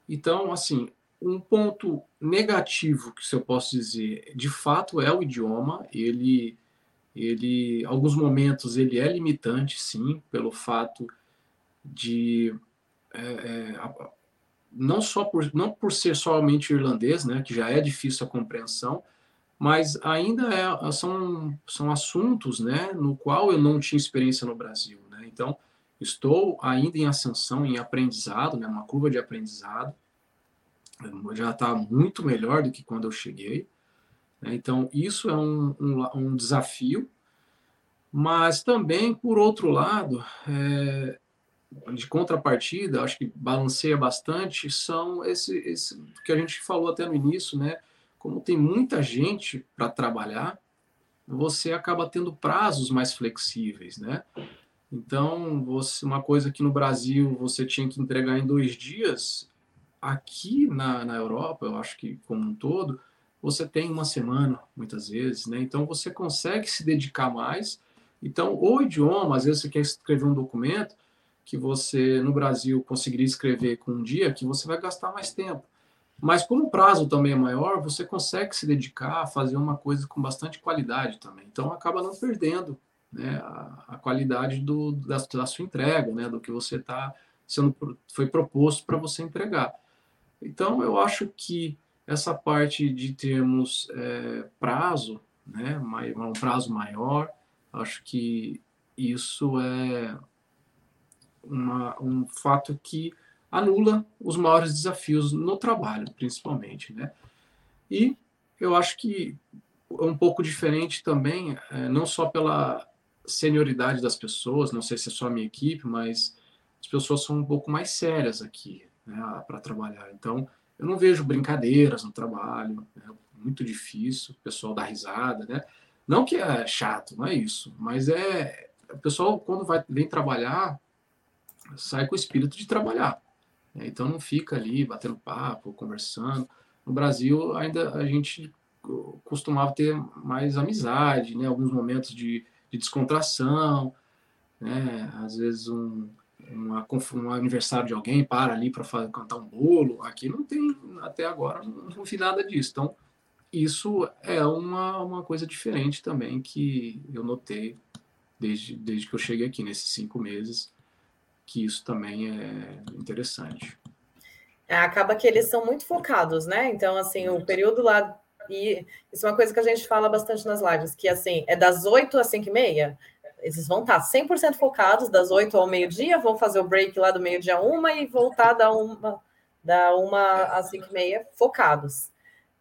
Então, assim, um ponto negativo que eu posso dizer, de fato, é o idioma. Ele ele, alguns momentos ele é limitante, sim, pelo fato de é, é, não só por não por ser somente irlandês, né, que já é difícil a compreensão, mas ainda é, são são assuntos, né, no qual eu não tinha experiência no Brasil, né? Então estou ainda em ascensão, em aprendizado, né, uma curva de aprendizado, já está muito melhor do que quando eu cheguei. Né? Então, isso é um, um, um, desafio, mas também, por outro lado, é, de contrapartida, acho que balanceia bastante, são esse, esse que a gente falou até no início, né? Como tem muita gente para trabalhar, você acaba tendo prazos mais flexíveis, né? Então, você, uma coisa que no Brasil você tinha que entregar em dois dias, aqui na, na Europa, eu acho que como um todo, você tem uma semana, muitas vezes, né? Então você consegue se dedicar mais. Então, o idioma, às vezes você quer escrever um documento que você no Brasil conseguiria escrever com um dia, que você vai gastar mais tempo. Mas como o prazo também é maior, você consegue se dedicar a fazer uma coisa com bastante qualidade também. Então acaba não perdendo né, a, a qualidade do, da, da, sua entrega, né, do que você está sendo foi proposto para você entregar. Então eu acho que essa parte de termos é, prazo, né, um prazo maior, acho que isso é uma, um fato que anula os maiores desafios no trabalho, principalmente, né? E eu acho que é um pouco diferente também, é, não só pela senioridade das pessoas, não sei se é só a minha equipe, mas as pessoas são um pouco mais sérias aqui né, para trabalhar. Então, eu não vejo brincadeiras no trabalho, é muito difícil, o pessoal dá risada, né? Não que é chato, não é isso, mas é o pessoal quando vai vem trabalhar sai com o espírito de trabalhar. Né? Então não fica ali batendo papo, conversando. No Brasil ainda a gente costumava ter mais amizade, né? Alguns momentos de, de descontração, né? Às vezes um uma, um aniversário de alguém, para ali para cantar um bolo. Aqui não tem, até agora, não vi nada disso. Então, isso é uma, uma coisa diferente também que eu notei desde, desde que eu cheguei aqui, nesses cinco meses, que isso também é interessante. É, acaba que eles são muito focados, né? Então, assim, o período lá. E isso é uma coisa que a gente fala bastante nas lives, que assim, é das 8 às 5 e meia, eles vão estar 100% focados das 8 ao meio-dia, vão fazer o break lá do meio-dia uma e voltar da uma, da uma às 5 e meia focados.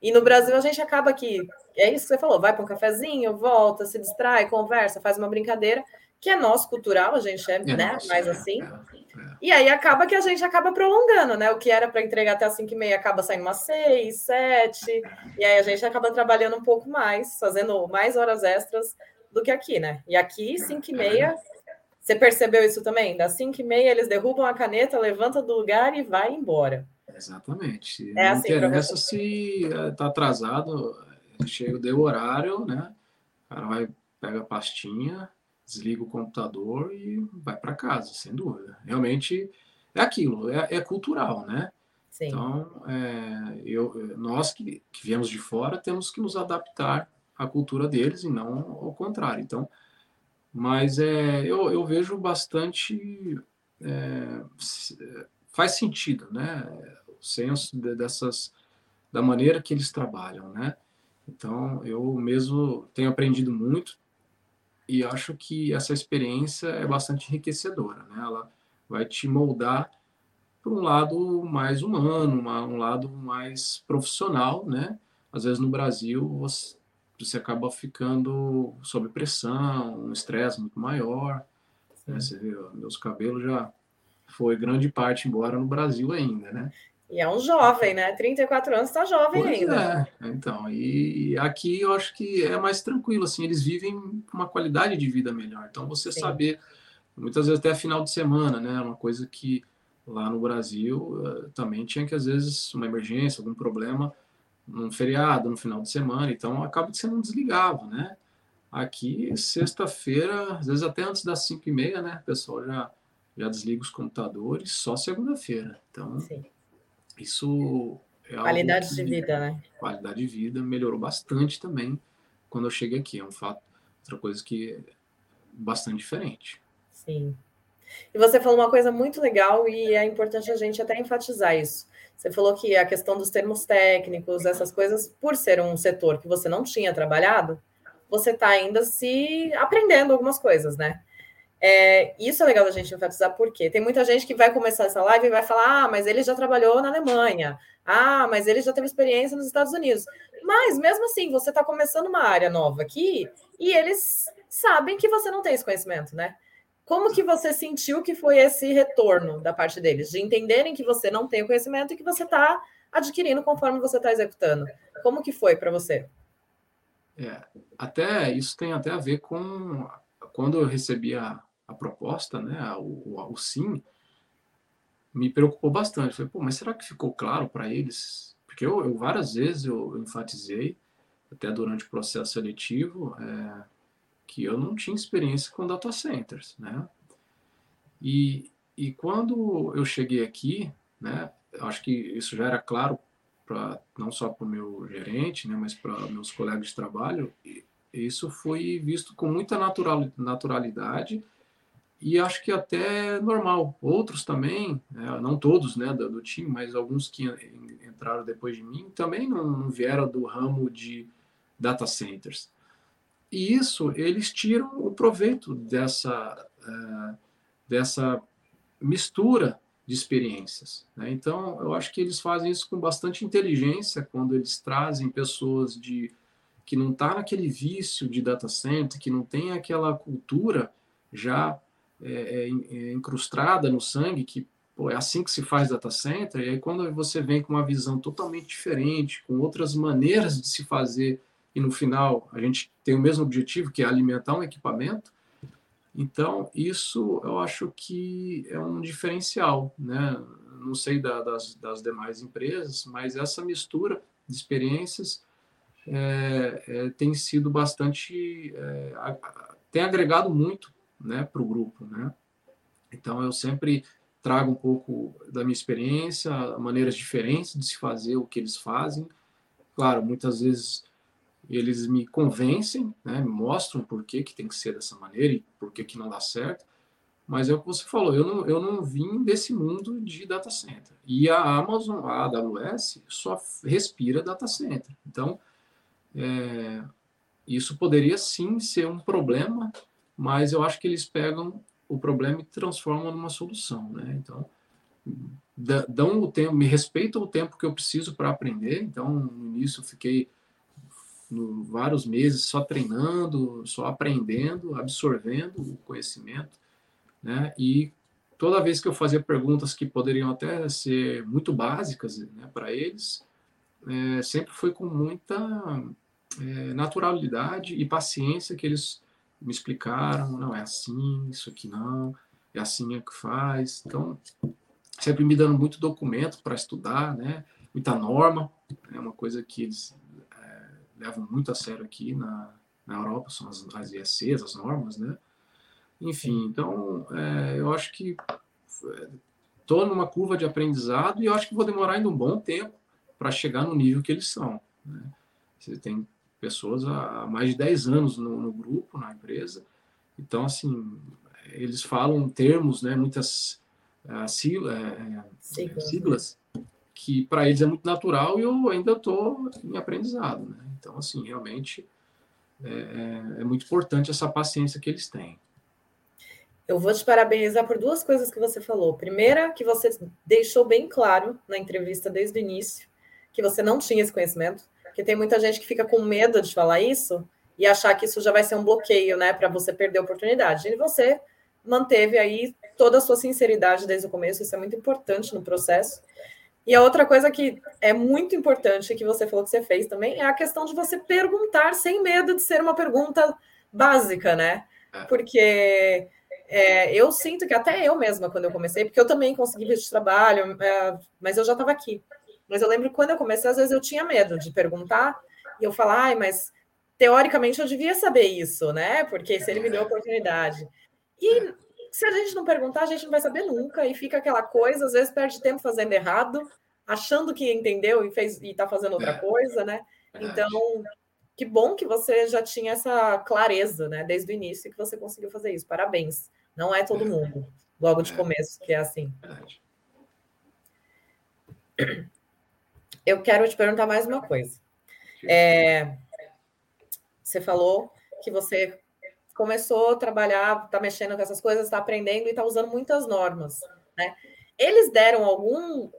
E no Brasil a gente acaba que, é isso que você falou, vai para um cafezinho, volta, se distrai, conversa, faz uma brincadeira, que é nosso cultural, a gente é, é né, nosso, mais é, assim. É, é, e aí acaba que a gente acaba prolongando, né? O que era para entregar até as 5 e meia acaba saindo umas 6, 7, e aí a gente acaba trabalhando um pouco mais, fazendo mais horas extras do que aqui, né? E aqui, 5 e meia, você percebeu isso também? Das 5 e meia, eles derrubam a caneta, levanta do lugar e vai embora. Exatamente. É Não assim interessa se está atrasado, chega, deu o horário, né? O cara vai, pega a pastinha, desliga o computador e vai para casa, sem dúvida. Realmente é aquilo, é, é cultural, né? Sim. Então, é, eu, nós que, que viemos de fora temos que nos adaptar à cultura deles e não ao contrário. Então, mas é, eu, eu vejo bastante. É, faz sentido, né? O senso de, dessas. da maneira que eles trabalham, né? Então, eu mesmo tenho aprendido muito e acho que essa experiência é bastante enriquecedora, né? Ela vai te moldar para um lado mais humano, uma, um lado mais profissional, né? Às vezes no Brasil você, você acaba ficando sob pressão, um estresse muito maior. Né? Você vê, meus cabelos já foi grande parte embora no Brasil ainda, né? E é um jovem, né? 34 anos está jovem pois ainda. É, então, e aqui eu acho que é mais tranquilo, assim, eles vivem uma qualidade de vida melhor. Então, você Sim. saber, muitas vezes até final de semana, né? Uma coisa que lá no Brasil eh, também tinha que, às vezes, uma emergência, algum problema, num feriado, no final de semana, então acaba que você não desligava, né? Aqui, sexta-feira, às vezes até antes das 5 e meia, né? O pessoal já, já desliga os computadores, só segunda-feira. Então, Sim isso é qualidade que, de vida, né? Qualidade de vida melhorou bastante também quando eu cheguei aqui. É um fato, outra coisa que é bastante diferente. Sim. E você falou uma coisa muito legal e é importante a gente até enfatizar isso. Você falou que a questão dos termos técnicos, essas coisas, por ser um setor que você não tinha trabalhado, você está ainda se aprendendo algumas coisas, né? É, isso é legal da gente enfatizar, porque tem muita gente que vai começar essa live e vai falar: ah, mas ele já trabalhou na Alemanha, ah, mas ele já teve experiência nos Estados Unidos. Mas mesmo assim, você está começando uma área nova aqui e eles sabem que você não tem esse conhecimento, né? Como que você sentiu que foi esse retorno da parte deles, de entenderem que você não tem o conhecimento e que você está adquirindo conforme você está executando? Como que foi para você? É, até isso tem até a ver com quando eu recebi a, a proposta, né, o, o, o sim, me preocupou bastante. Falei, pô, mas será que ficou claro para eles? Porque eu, eu, várias vezes eu enfatizei, até durante o processo seletivo, é, que eu não tinha experiência com data centers, né? E, e quando eu cheguei aqui, né, acho que isso já era claro para não só para o meu gerente, né, mas para meus colegas de trabalho, isso foi visto com muita natural, naturalidade e acho que até normal. Outros também, né, não todos né, do, do, time, mas alguns que entraram depois de mim também não, não, vieram do ramo de data centers. E isso, eles tiram o proveito dessa, uh, dessa mistura de experiências. Né? Então, eu acho que eles fazem isso com bastante inteligência quando eles trazem pessoas de que não está naquele vício de data center, que não tem aquela cultura já é, é, é incrustada no sangue, que pô, é assim que se faz data center, e aí quando você vem com uma visão totalmente diferente, com outras maneiras de se fazer, e no final a gente tem o mesmo objetivo, que é alimentar um equipamento, então isso eu acho que é um diferencial, né? Não sei da, das, das demais empresas, mas essa mistura de experiências é, é, tem sido bastante. É, tem agregado muito né, para o grupo. Né? Então, eu sempre trago um pouco da minha experiência, maneiras diferentes de se fazer o que eles fazem. Claro, muitas vezes eles me convencem, né, me mostram por que, que tem que ser dessa maneira e por que, que não dá certo. Mas é o que você falou, eu não, eu não vim desse mundo de data center. E a Amazon, a AWS, só respira data center. Então, é, isso poderia sim ser um problema mas eu acho que eles pegam o problema e transformam numa solução, né? Então, dão o tempo, me respeitam o tempo que eu preciso para aprender. Então, no início fiquei no, vários meses só treinando, só aprendendo, absorvendo o conhecimento, né? E toda vez que eu fazia perguntas que poderiam até ser muito básicas né, para eles, é, sempre foi com muita é, naturalidade e paciência que eles me explicaram, não é assim, isso aqui não, é assim é que faz. Então, sempre me dando muito documento para estudar, né? Muita norma, é uma coisa que eles é, levam muito a sério aqui na, na Europa, são as, as IECs, as normas, né? Enfim, então, é, eu acho que estou numa curva de aprendizado e eu acho que vou demorar ainda um bom tempo para chegar no nível que eles são. Né? Você tem pessoas há mais de 10 anos no, no, grupo, na empresa, então, assim, eles falam termos, né, muitas uh, siglas, uh, siglas, siglas que para eles é muito natural e eu ainda estou em aprendizado. Né? Então, assim, realmente é, é, é muito importante essa paciência que eles têm. Eu vou te parabenizar por duas coisas que você falou. Primeira, que você deixou bem claro na entrevista desde o início que você não tinha esse conhecimento, porque tem muita gente que fica com medo de falar isso e achar que isso já vai ser um bloqueio, né, para você perder a oportunidade. E você manteve aí toda a sua sinceridade desde o começo, isso é muito importante no processo. E a outra coisa que é muito importante que você falou que você fez também é a questão de você perguntar sem medo de ser uma pergunta básica, né? É. Porque é, eu sinto que até eu mesma, quando eu comecei, porque eu também consegui visto de trabalho, é, mas eu já estava aqui. Mas eu lembro que quando eu comecei, às vezes eu tinha medo de perguntar e eu falar, ai, mas teoricamente eu devia saber isso, né? Porque se ele me deu a oportunidade. E se a gente não perguntar, a gente não vai saber nunca e fica aquela coisa, às vezes perde tempo fazendo errado, achando que entendeu e fez e tá fazendo outra é. coisa, né? Então, que bom que você já tinha essa clareza, né, desde o início que você conseguiu fazer isso. Parabéns. Não é todo mundo, logo de é. começo, que é assim. Eu quero te perguntar mais uma coisa. É, você falou que você começou a trabalhar, está mexendo com essas coisas, está aprendendo e está usando muitas normas. Né? Eles deram algum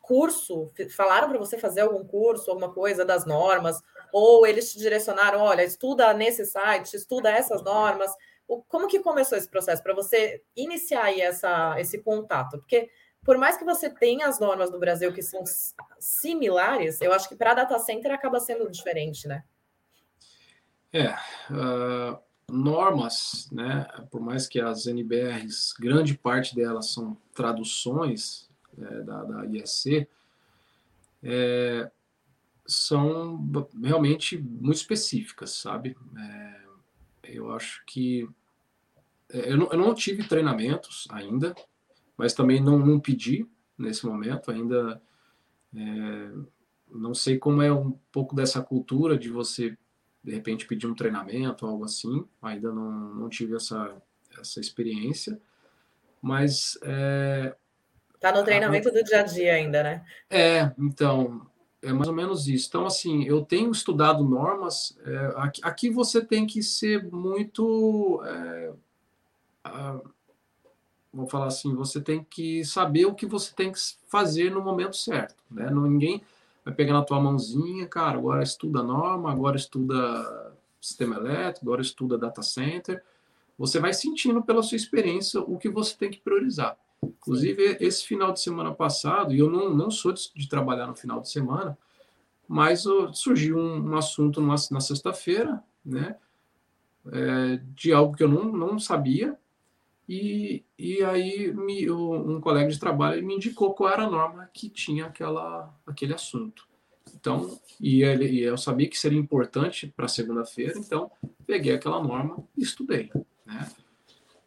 curso, falaram para você fazer algum curso, alguma coisa das normas, ou eles te direcionaram, olha, estuda nesse site, estuda essas normas, como que começou esse processo para você iniciar essa, esse contato? Porque por mais que você tenha as normas do Brasil que são similares, eu acho que para data center acaba sendo diferente, né? É, uh, normas, né? Por mais que as NBRs, grande parte delas são traduções é, da, da IEC, é, são realmente muito específicas, sabe? É, eu acho que é, eu não, eu não, tive treinamentos ainda, mas também não, não pedi nesse momento, ainda é, não sei como é um pouco dessa cultura de você, de repente, pedir um treinamento, algo assim, ainda não, não tive essa, essa experiência, mas... É, tá no treinamento a, do dia a dia ainda, né? É, então, é mais ou menos isso. Então, assim, eu tenho estudado normas, é, aqui, aqui, você tem que ser muito... É, vamos falar assim, você tem que saber o que você tem que fazer no momento certo, né? Não, ninguém vai pegar na tua mãozinha, cara, agora estuda norma, agora estuda sistema elétrico, agora estuda data center. Você vai sentindo pela sua experiência o que você tem que priorizar. Inclusive, esse final de semana passado, e eu não, não sou de, de trabalhar no final de semana, mas surgiu um, um assunto numa, na sexta-feira, né? É, de algo que eu não, não sabia, e, e aí me, um colega de trabalho me indicou qual era a norma que tinha aquela, aquele assunto. Então, e, ele, e eu sabia que seria importante para segunda-feira, então peguei aquela norma e estudei. Né?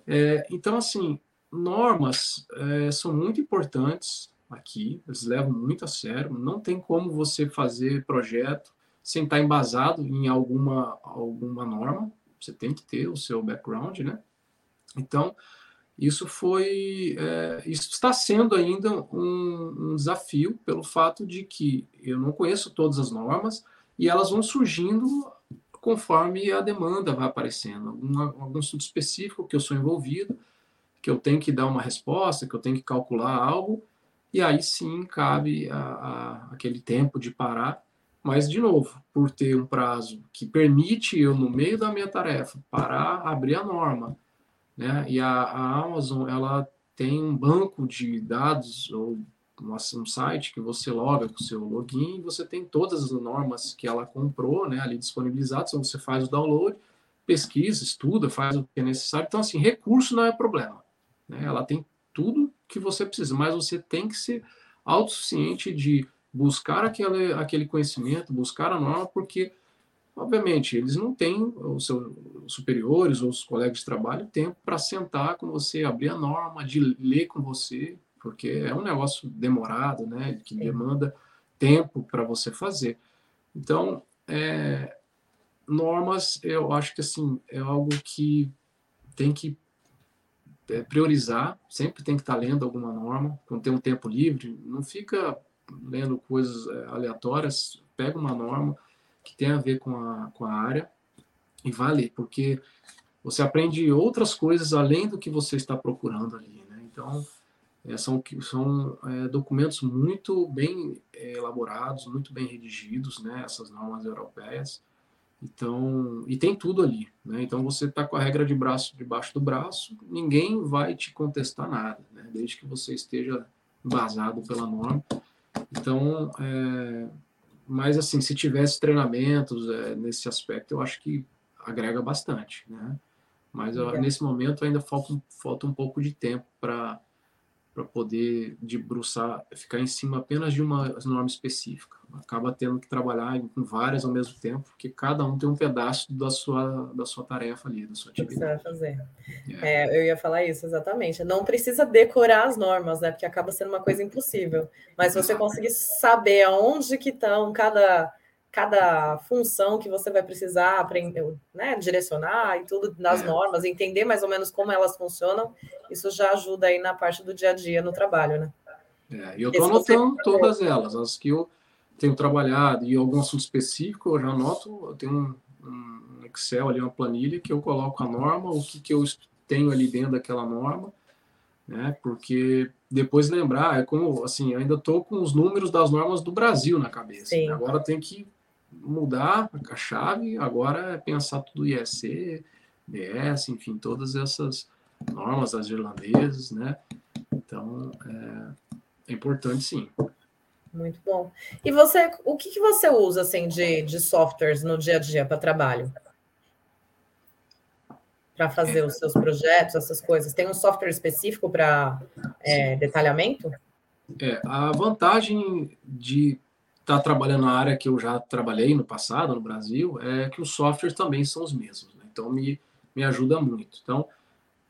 É, então, assim, normas é, são muito importantes aqui, eles levam muito a sério. Não tem como você fazer projeto sem estar embasado em alguma, alguma norma. Você tem que ter o seu background, né? Então, isso foi, é, isso está sendo ainda um, um, desafio pelo fato de que eu não conheço todas as normas e elas vão surgindo conforme a demanda vai aparecendo. Algum, algum estudo específico que eu sou envolvido, que eu tenho que dar uma resposta, que eu tenho que calcular algo, e aí sim cabe a, a, aquele tempo de parar. Mas, de novo, por ter um prazo que permite eu, no meio da minha tarefa, parar, abrir a norma, né? E a, a Amazon ela tem um banco de dados ou um site que você loga com o seu login e você tem todas as normas que ela comprou, né, ali disponibilizadas, então você faz o download, pesquisa, estuda, faz o que é necessário. Então, assim, recurso não é problema. Né? Ela tem tudo que você precisa, mas você tem que ser autossuficiente de buscar aquele, aquele conhecimento, buscar a norma, porque, obviamente, eles não têm, os seus superiores ou os colegas de trabalho, tempo para sentar com você, abrir a norma, de ler com você, porque é um negócio demorado, né, que demanda tempo para você fazer. Então, é, normas, eu acho que assim é algo que tem que é, priorizar, sempre tem que estar tá lendo alguma norma, quando tem um tempo livre, não fica lendo coisas é, aleatórias, pega uma norma que tem a ver com a, com a área e vale, porque você aprende outras coisas além do que você está procurando ali, né? Então, é, são, são é, documentos muito bem é, elaborados, muito bem redigidos, né? Essas normas europeias. Então, e tem tudo ali, né? Então você está com a regra de braço debaixo do braço, ninguém vai te contestar nada, né? Desde que você esteja embasado pela norma. Então, é, mas assim, se tivesse treinamentos é, nesse aspecto, eu acho que agrega bastante, né? Mas eu, nesse momento ainda falta, falta um pouco de tempo para para poder debruçar, ficar em cima apenas de uma norma específica. Acaba tendo que trabalhar com várias ao mesmo tempo, porque cada um tem um pedaço da sua, da sua tarefa ali, da sua atividade. Você vai fazer. É. É, eu ia falar isso, exatamente. Não precisa decorar as normas, né? Porque acaba sendo uma coisa impossível. Mas você conseguir saber aonde que estão cada cada função que você vai precisar aprender, né, direcionar e tudo nas é. normas, entender mais ou menos como elas funcionam, isso já ajuda aí na parte do dia a dia no trabalho, né? É, e eu estou anotando todas elas, as que eu tenho trabalhado e algum assunto específico, eu já anoto, eu tenho um, um Excel ali, uma planilha que eu coloco a norma, o que, que eu tenho ali dentro daquela norma, né? Porque depois lembrar, é como assim, ainda estou com os números das normas do Brasil na cabeça. Né? Agora tem que mudar a chave, agora é pensar tudo IEC, DS, enfim, todas essas normas das irlandesas, né? Então, é, é, importante sim. Muito bom. E você, o que, que você usa assim de, de softwares no dia a dia para trabalho? Para fazer os seus projetos, essas coisas? Tem um software específico para é, detalhamento? É, a vantagem de estar tá trabalhando na área que eu já trabalhei no passado, no Brasil, é que os softwares também são os mesmos. Né? Então, me, me ajuda muito. Então,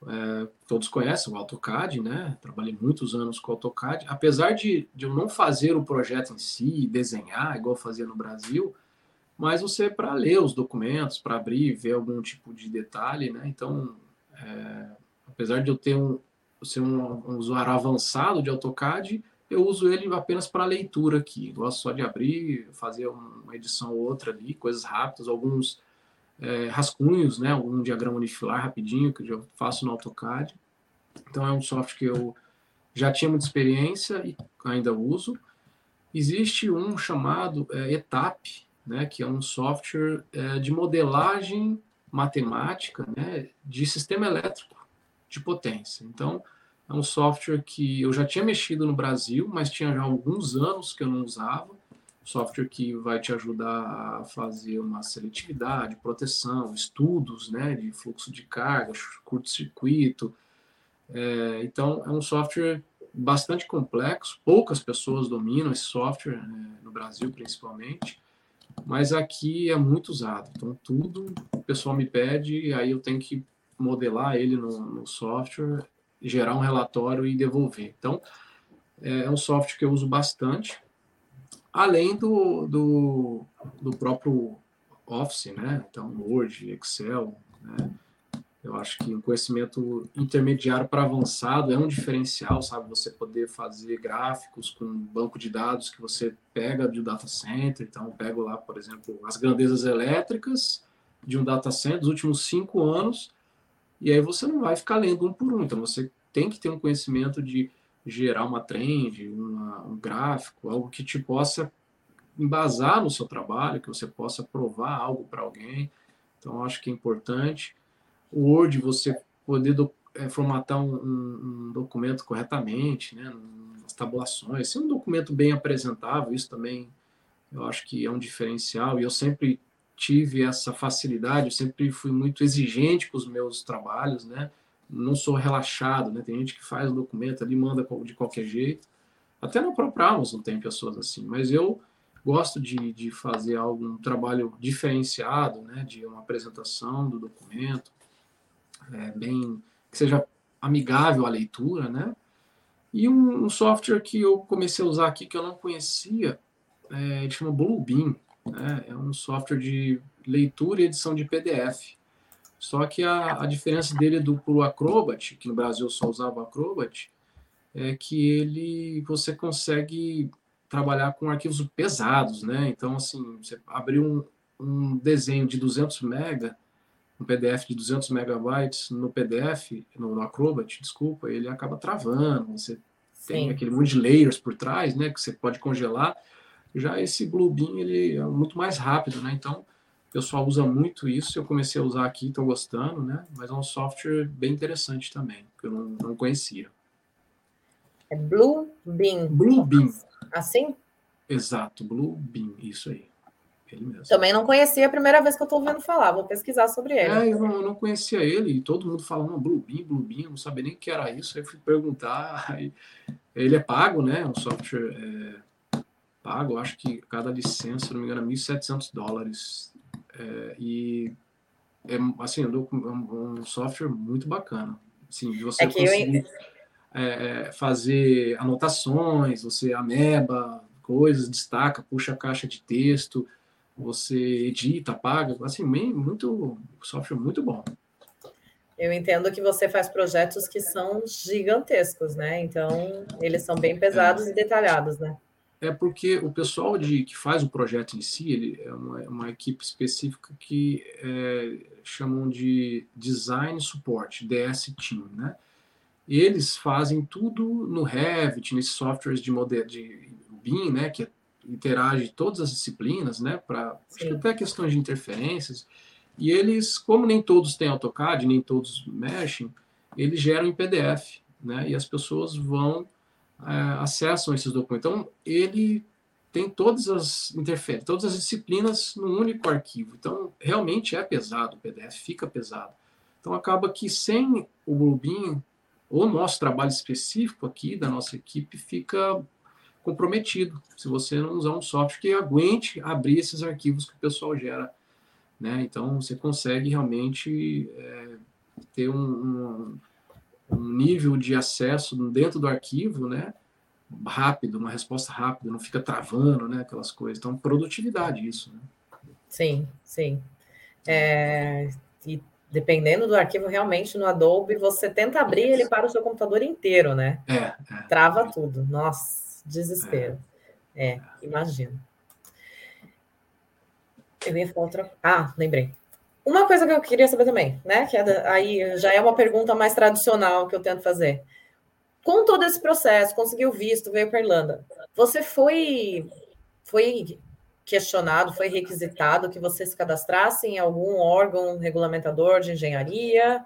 é, todos conhecem o AutoCAD, né? Trabalhei muitos anos com o AutoCAD. Apesar de, de eu não fazer o projeto em si, desenhar, igual fazia no Brasil, mas você, para ler os documentos, para abrir, ver algum tipo de detalhe, né? Então, é, apesar de eu ter um, ser um, um usuário avançado de AutoCAD, eu uso ele apenas para leitura aqui. Gosto só de abrir, fazer uma edição ou outra ali, coisas rápidas, alguns é, rascunhos, né, algum diagrama unifilar rapidinho que eu já faço no AutoCAD. Então é um software que eu já tinha muita experiência e ainda uso. Existe um chamado é, ETAP, né, que é um software é, de modelagem matemática né, de sistema elétrico de potência. Então, é um software que eu já tinha mexido no Brasil, mas tinha já alguns anos que eu não usava. Software que vai te ajudar a fazer uma seletividade, proteção, estudos né, de fluxo de carga, curto-circuito. É, então, é um software bastante complexo, poucas pessoas dominam esse software, né, no Brasil principalmente, mas aqui é muito usado. Então, tudo o pessoal me pede, aí eu tenho que modelar ele no, no software gerar um relatório e devolver. Então, é um software que eu uso bastante, além do, do, do próprio Office, né? Então, Word, Excel, né? Eu acho que um conhecimento intermediário para avançado é um diferencial, sabe? Você poder fazer gráficos com um banco de dados que você pega de um data center. Então, eu pego lá, por exemplo, as grandezas elétricas de um data center dos últimos cinco anos e aí você não vai ficar lendo um por um. Então você tem que ter um conhecimento de gerar uma trend, uma, um gráfico, algo que te possa embasar no seu trabalho, que você possa provar algo para alguém. Então acho que é importante. O Word, você poder do, é, formatar um, um, um, documento corretamente, né, as tabulações, ser um documento bem apresentável, isso também eu acho que é um diferencial. E eu sempre tive essa facilidade, eu sempre fui muito exigente com os meus trabalhos, né? Não sou relaxado, né? Tem gente que faz o documento ali, manda de qualquer jeito. Até na própria Amazon tem pessoas assim, mas eu gosto de, de fazer algum trabalho diferenciado, né, de uma apresentação do documento, é, bem que seja amigável à leitura, né? E um, um, software que eu comecei a usar aqui que eu não conhecia, é, chama Bluebeam, né? É um software de leitura e edição de PDF. Só que a, a diferença dele do pro Acrobat, que no Brasil só usava Acrobat, é que ele você consegue trabalhar com arquivos pesados, né? Então, assim, você abrir um, um desenho de 200 mega, um PDF de 200 megabytes no PDF, no, no Acrobat, desculpa, ele acaba travando, você Sim. tem aquele monte de layers por trás, né, que você pode congelar. Já esse Bluebeam, ele é muito mais rápido, né? Então, o pessoal usa muito isso, eu comecei a usar aqui, estou gostando, né? Mas é um software bem interessante também, que eu não, não conhecia. É Bluebeam. Bluebeam. Assim? Exato, Blue Beam, isso aí. Ele mesmo. Também não conhecia a primeira vez que eu estou ouvindo falar, vou pesquisar sobre ele. É, eu não, conhecia ele, e todo mundo falando Blue Beam, Blue Beam, não sabia nem o que era isso, aí fui perguntar. Aí, ele é pago, né? Um software é, pago, acho que cada licença, se não me engano, é 1.700 dólares. É, e é assim, é um, um software muito bacana. Assim, você é conseguir... Eu é, é, fazer anotações, você ameba coisas, destaca, puxa a caixa de texto, você edita, apaga, assim, muito software muito bom. Eu entendo que você faz projetos que são gigantescos, né? Então, eles são bem pesados é, e detalhados, né? É porque o pessoal de, que faz o projeto em si, ele é uma, uma equipe específica que é, chamam de Design Support, DS Team, né? eles fazem tudo no Revit, nesses softwares de modelo de BIM, né, que interage todas as disciplinas, né, para até questões de interferências. E eles, como nem todos têm AutoCAD, nem todos mexem, eles geram em PDF, né, e as pessoas vão é, acessam esses documentos. Então, ele tem todas as interferências, todas as disciplinas num único arquivo. Então, realmente é pesado, o PDF fica pesado. Então, acaba que sem o Bluebeam, o nosso trabalho específico aqui da nossa equipe fica comprometido se você não usar um software que aguente abrir esses arquivos que o pessoal gera. Né? Então, você consegue realmente é, ter um, um, um, nível de acesso dentro do arquivo né? rápido, uma resposta rápida, não fica travando né? aquelas coisas. Então, produtividade isso. Né? Sim, sim. É, e dependendo do arquivo, realmente no Adobe, você tenta abrir ele para o seu computador inteiro, né? É. é. Trava tudo. Nossa, desespero. É, é imagino. Eu ia falar outra. Ah, lembrei. Uma coisa que eu queria saber também, né? Que é aí já é uma pergunta mais tradicional que eu tento fazer. Com todo esse processo, conseguiu visto, veio para Irlanda. Você foi foi questionado, foi requisitado que você se cadastrasse em algum órgão regulamentador de engenharia?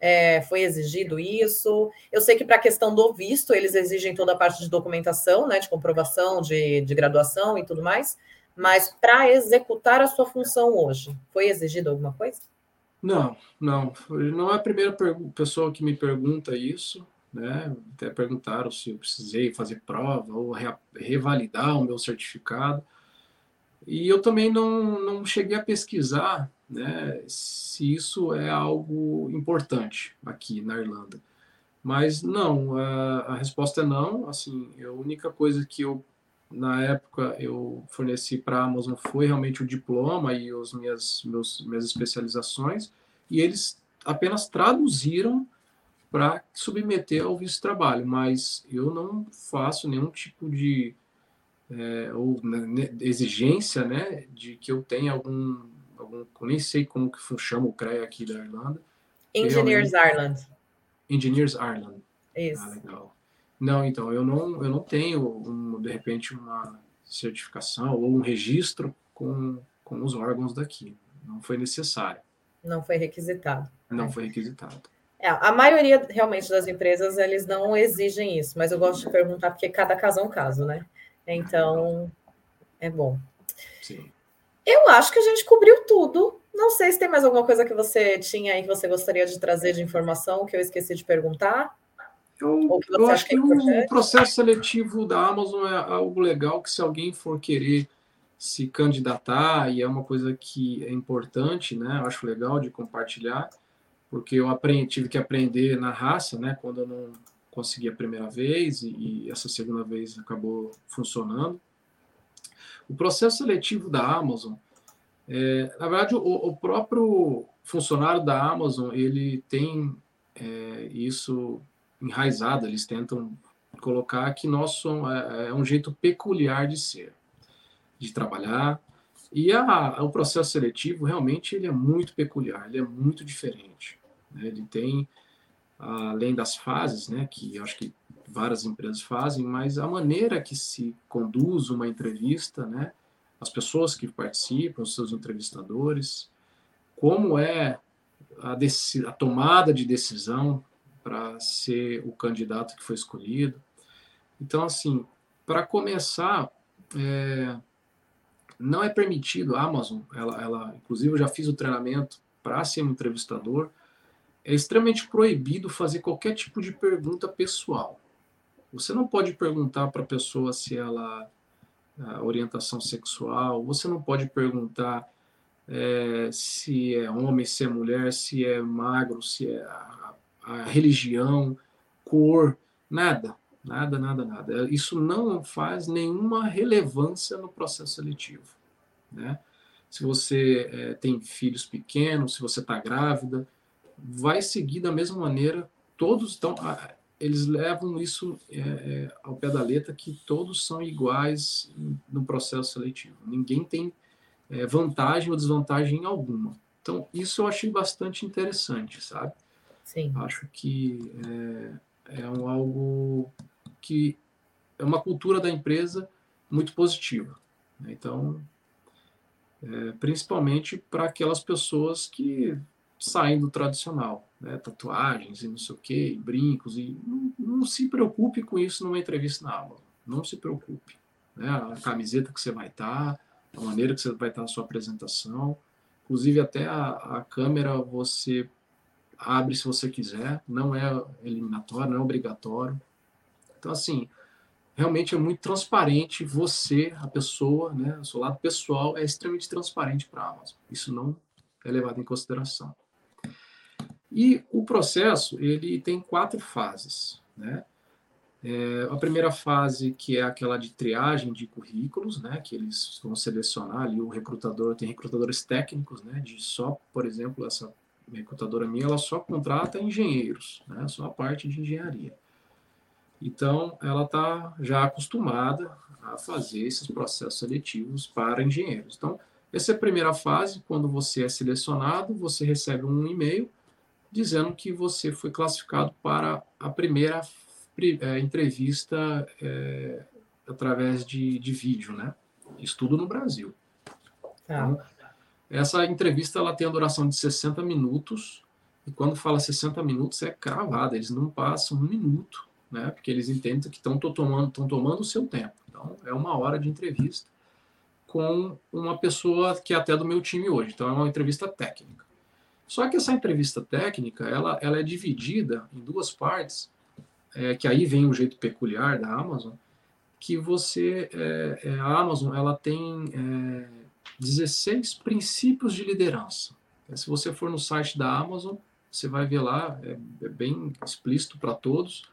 É, foi exigido isso? Eu sei que para a questão do visto, eles exigem toda a parte de documentação, né, de comprovação de, de graduação e tudo mais, mas para executar a sua função hoje, foi exigido alguma coisa? Não, não. Não é a primeira pessoa que me pergunta isso. Né? Até perguntaram se eu precisei fazer prova ou re revalidar o meu certificado. E eu também não, não cheguei a pesquisar né, se isso é algo importante aqui na Irlanda. Mas não, a, a resposta é não. Assim, a única coisa que eu, na época, eu forneci para a Amazon foi realmente o diploma e as minhas, meus, minhas especializações, e eles apenas traduziram para submeter ao visto de trabalho, mas eu não faço nenhum tipo de é, ou né, exigência, né, de que eu tenha algum, algum, eu nem sei como que chama o CREA aqui da Irlanda. Engineers Ireland. Engineers Ireland. Isso. Ah, legal. Não, então, eu não, eu não tenho, um, de repente, uma certificação ou um registro com, com os órgãos daqui. Não foi necessário. Não foi requisitado. Não né? foi requisitado. É, a maioria realmente das empresas eles não exigem isso, mas eu gosto de perguntar porque cada caso é um caso, né? Então, é bom. Sim. Eu acho que a gente cobriu tudo. Não sei se tem mais alguma coisa que você tinha aí que você gostaria de trazer de informação que eu esqueci de perguntar. Eu, eu acho que, que é o processo seletivo da Amazon é algo legal que se alguém for querer se candidatar, e é uma coisa que é importante, né? Eu acho legal de compartilhar, porque eu aprendi, tive que aprender na raça, né? Quando eu não consegui a primeira vez e, e essa segunda vez acabou funcionando. O processo seletivo da Amazon, é, na verdade, o, o, próprio funcionário da Amazon ele tem é, isso enraizado. Eles tentam colocar que nosso é, é um jeito peculiar de ser de trabalhar. E a, o processo seletivo realmente ele é muito peculiar, ele é muito diferente. Né? Ele tem, além das fases, né, que acho que várias empresas fazem, mas a maneira que se conduz uma entrevista, né, as pessoas que participam, os seus entrevistadores, como é a, a tomada de decisão para ser o candidato que foi escolhido. Então, assim, para começar, é, não é permitido, a Amazon, ela, ela inclusive eu já fiz o treinamento para ser um entrevistador, é extremamente proibido fazer qualquer tipo de pergunta pessoal. Você não pode perguntar para a pessoa se ela orientação sexual, você não pode perguntar é, se é homem, se é mulher, se é magro, se é religião, cor, nada. Nada, nada, nada. Isso não faz nenhuma relevância no processo seletivo. Né? Se você é, tem filhos pequenos, se você está grávida, vai seguir da mesma maneira. Todos estão. Eles levam isso é, é, ao pé da letra que todos são iguais no processo seletivo. Ninguém tem é, vantagem ou desvantagem alguma. Então, isso eu achei bastante interessante, sabe? Sim. Acho que é, é um, algo que é uma cultura da empresa muito positiva. Né? Então, é, principalmente para aquelas pessoas que saem do tradicional, né? tatuagens e não sei o quê, brincos, e não, não, se preocupe com isso numa entrevista na aula, não se preocupe. Né? A camiseta que você vai estar, a maneira que você vai estar a sua apresentação, inclusive até a, a câmera você abre se você quiser, não é eliminatório, não é obrigatório. Então, assim, realmente é muito transparente. Você, a pessoa, né, o seu lado pessoal é extremamente transparente para a Amazon. Isso não é levado em consideração. E o processo ele tem quatro fases, né? É, a primeira fase que é aquela de triagem de currículos, né, que eles vão selecionar ali o recrutador tem recrutadores técnicos, né, de só, por exemplo, essa recrutadora minha, ela só contrata engenheiros, né, só a parte de engenharia. Então, ela está já acostumada a fazer esses processos seletivos para engenheiros. Então, essa é a primeira fase. Quando você é selecionado, você recebe um e-mail dizendo que você foi classificado para a primeira é, entrevista é, através de, de vídeo, né? Estudo no Brasil. Tá. Então, essa entrevista ela tem a duração de 60 minutos. E quando fala 60 minutos é cravada, eles não passam um minuto né? Porque eles entendem que estão tomando, tomando o seu tempo. Então, é uma hora de entrevista com uma pessoa que é até do meu time hoje. Então, é uma entrevista técnica. Só que essa entrevista técnica, ela, ela é dividida em duas partes, é, que aí vem o jeito peculiar da Amazon, que você, é, é, a Amazon, ela tem 16 é, princípios de liderança. Se você for no site da Amazon, você vai ver lá, é, é bem explícito para todos,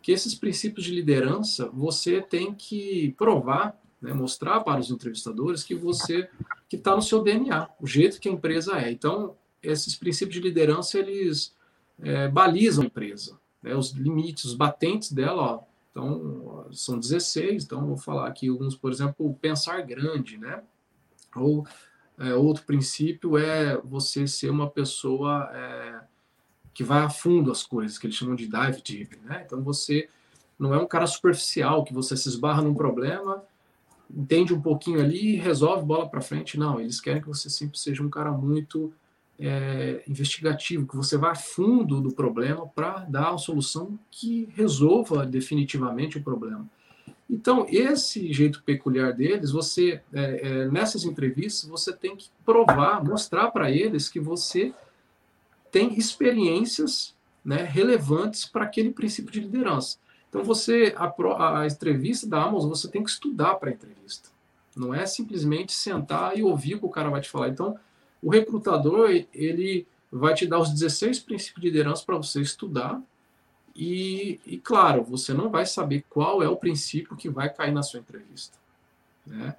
que esses princípios de liderança você tem que provar, né, mostrar para os entrevistadores que você que está no seu DNA, o jeito que a empresa é. Então, esses princípios de liderança eles é, balizam a empresa, né, os limites, os batentes dela. Ó, então, são 16. Então, vou falar aqui alguns, por exemplo, pensar grande, né? Ou é, outro princípio é você ser uma pessoa é, que vai a fundo as coisas, que eles chamam de dive deep, né? Então você não é um cara superficial que você se esbarra num problema, entende um pouquinho ali e resolve bola para frente. Não, eles querem que você sempre seja um cara muito é, investigativo, que você vá a fundo do problema para dar uma solução que resolva definitivamente o problema. Então, esse jeito peculiar deles, você é, é, nessas entrevistas, você tem que provar, mostrar para eles que você tem experiências né, relevantes para aquele princípio de liderança. Então, você, a, a entrevista da Amazon, você tem que estudar para a entrevista. Não é simplesmente sentar e ouvir o que o cara vai te falar. Então, o recrutador, ele vai te dar os 16 princípios de liderança para você estudar. E, e, claro, você não vai saber qual é o princípio que vai cair na sua entrevista. Né?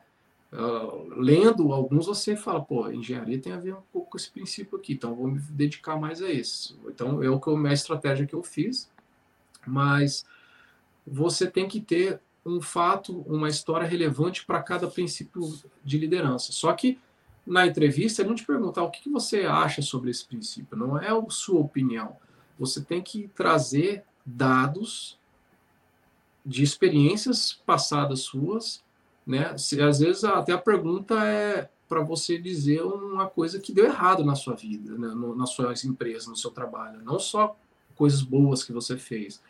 Uh, lendo alguns, você fala, pô, engenharia tem a ver um pouco com esse princípio aqui, então vou me dedicar mais a esse. Então, é o que a minha estratégia que eu fiz, mas você tem que ter um fato, uma história relevante para cada princípio de liderança. Só que na entrevista, ele não te perguntar o que você acha sobre esse princípio, não é a sua opinião. Você tem que trazer dados de experiências passadas suas né? Se, às vezes até a pergunta é para você dizer uma coisa que deu errado na sua vida, né? no, na sua empresa, no seu trabalho, não só coisas boas que você fez,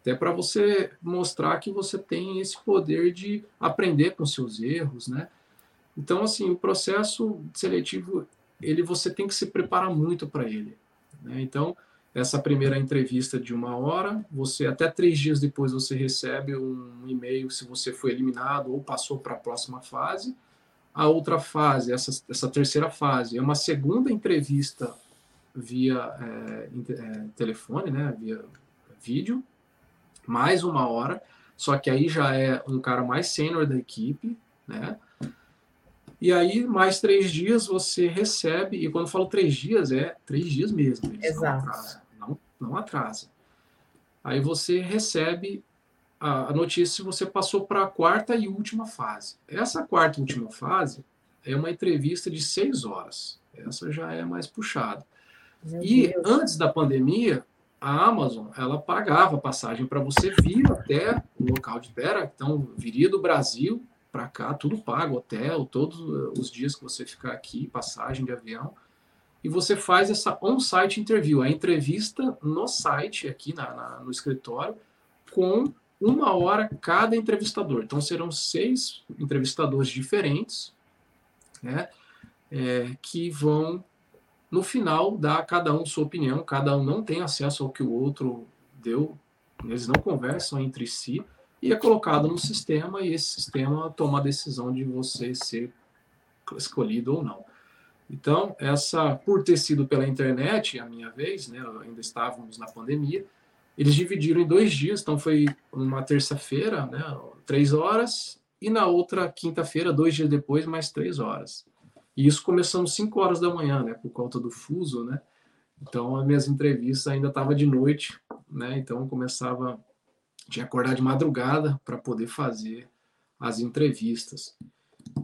até para você mostrar que você tem esse poder de aprender com seus erros, né? Então, assim, o processo seletivo, ele você tem que se preparar muito para ele. Né? Então, essa primeira entrevista de uma hora, você até três dias depois você recebe um e-mail se você foi eliminado ou passou para a próxima fase. A outra fase, essa, essa terceira fase, é uma segunda entrevista via é, é, telefone, né, via vídeo, mais uma hora, só que aí já é um cara mais sênior da equipe, né? E aí, mais três dias você recebe, e quando eu falo três dias, é três dias mesmo. Exato não atrasa. Aí você recebe a, notícia se você passou para a quarta e última fase. Essa quarta e última fase é uma entrevista de seis horas. Essa já é mais puxada. Meu e Deus. antes da pandemia, a Amazon ela pagava passagem para você vir até o local de espera. Então, viria do Brasil para cá, tudo pago, hotel, todos os dias que você ficar aqui, passagem de avião e você faz essa on-site interview, a entrevista no site, aqui na, na, no escritório, com uma hora cada entrevistador. Então serão seis entrevistadores diferentes, né, é, que vão, no final, dar cada um sua opinião. Cada um não tem acesso ao que o outro deu, eles não conversam entre si, e é colocado no sistema, e esse sistema toma a decisão de você ser escolhido ou não. Então, essa, por ter sido pela internet, a minha vez, né, ainda estávamos na pandemia, eles dividiram em dois dias, então foi uma terça-feira, né, três horas, e na outra quinta-feira, dois dias depois, mais três horas. E isso começamos cinco horas da manhã, né, por conta do fuso, né, então as minhas entrevistas ainda estavam de noite, né, então começava, tinha que acordar de madrugada para poder fazer as entrevistas.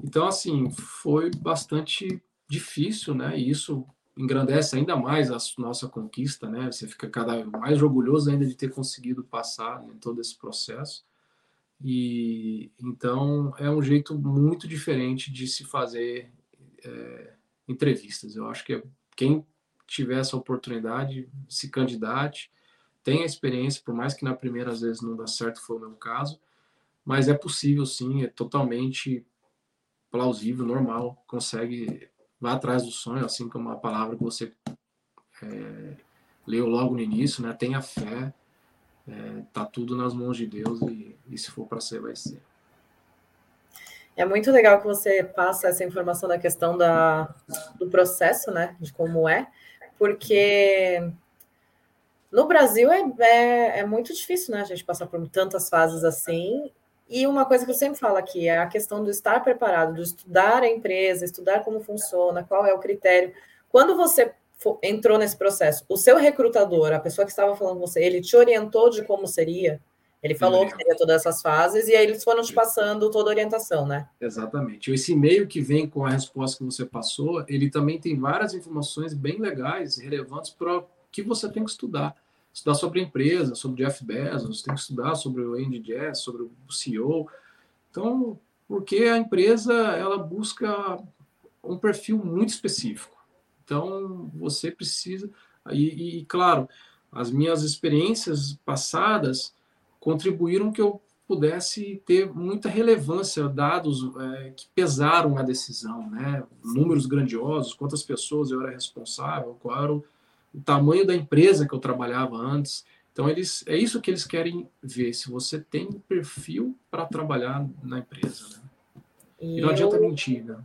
Então, assim, foi bastante difícil, né? E isso engrandece ainda mais a nossa conquista, né? Você fica cada vez mais orgulhoso ainda de ter conseguido passar em todo esse processo. E então é um jeito muito diferente de se fazer é, entrevistas. Eu acho que quem tiver essa oportunidade se candidate, tenha experiência, por mais que na primeira às vezes não dá certo, foi o meu caso, mas é possível sim, é totalmente plausível, normal, consegue vá atrás do sonho, assim como a palavra que você é, leu logo no início, né? Tenha fé, é, tá tudo nas mãos de Deus e, e se for para ser, vai ser. É muito legal que você passa essa informação da questão da, do processo, né? De como é, porque no Brasil é, é, é, muito difícil, né? A gente passar por tantas fases assim. E uma coisa que eu sempre falo aqui é a questão do estar preparado, do estudar a empresa, estudar como funciona, qual é o critério. Quando você entrou nesse processo, o seu recrutador, a pessoa que estava falando com você, ele te orientou de como seria? Ele falou que teria todas essas fases e aí eles foram te passando toda a orientação, né? Exatamente. Esse e-mail que vem com a resposta que você passou, ele também tem várias informações bem legais, relevantes para o que você tem que estudar estudar sobre a empresa, sobre Jeff Bezos, tem que estudar sobre o Andy Jazz, sobre o CEO. Então, porque a empresa ela busca um perfil muito específico. Então, você precisa e, e claro, as minhas experiências passadas contribuíram que eu pudesse ter muita relevância, dados é, que pesaram na decisão, né? números grandiosos, quantas pessoas eu era responsável, qual era o o tamanho da empresa que eu trabalhava antes. Então, eles, é isso que eles querem ver, se você tem perfil para trabalhar na empresa. Né? E, e não eu... adianta mentir, né?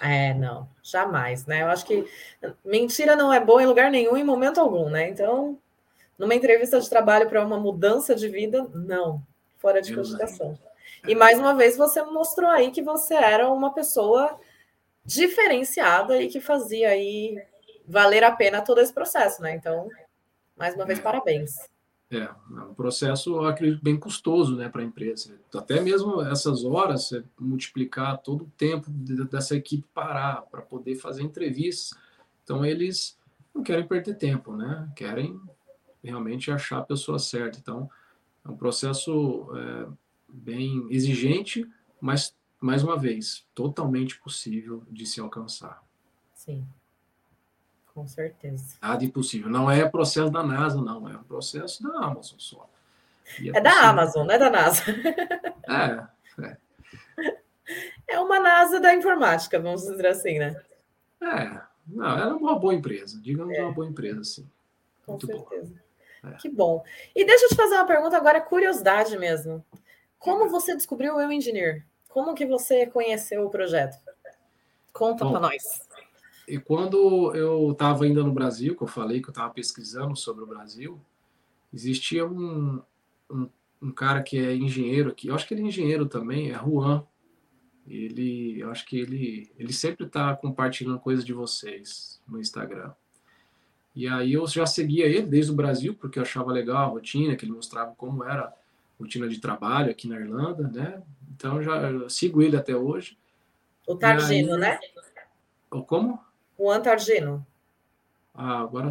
É, não, jamais, né? Eu acho que mentira não é boa em lugar nenhum, em momento algum, né? Então, numa entrevista de trabalho para uma mudança de vida, não, fora de cogitação. E mais uma vez você mostrou aí que você era uma pessoa diferenciada e que fazia aí valer a pena todo esse processo, né? Então, mais uma vez, é. parabéns. É, é um processo, eu acredito, bem custoso né, para a empresa. Até mesmo essas horas, multiplicar todo o tempo dessa equipe parar para poder fazer entrevistas. Então, eles não querem perder tempo, né? Querem realmente achar a pessoa certa. Então, é um processo é, bem exigente, mas, mais uma vez, totalmente possível de se alcançar. Sim. Com certeza. Nada impossível. Não é processo da NASA, não. É um processo da Amazon só. É, é da Amazon, não é da NASA. É, é. É uma NASA da informática, vamos dizer assim, né? É. Não, ela é uma boa empresa. Digamos é. uma boa empresa, sim. Com Muito certeza. É. Que bom. E deixa eu te fazer uma pergunta agora, curiosidade mesmo. Como você descobriu o Eu Engineer? Como que você conheceu o projeto? Conta para nós. E quando eu estava ainda no Brasil, que eu falei que eu estava pesquisando sobre o Brasil, existia um, um, um, cara que é engenheiro aqui, eu acho que ele é engenheiro também, é Juan. Ele, eu acho que ele, ele sempre está compartilhando coisas de vocês no Instagram. E aí eu já seguia ele desde o Brasil, porque eu achava legal a rotina, que ele mostrava como era a rotina de trabalho aqui na Irlanda, né? Então já sigo ele até hoje. O Targino, aí, né? Como? O Antargino. Ah, agora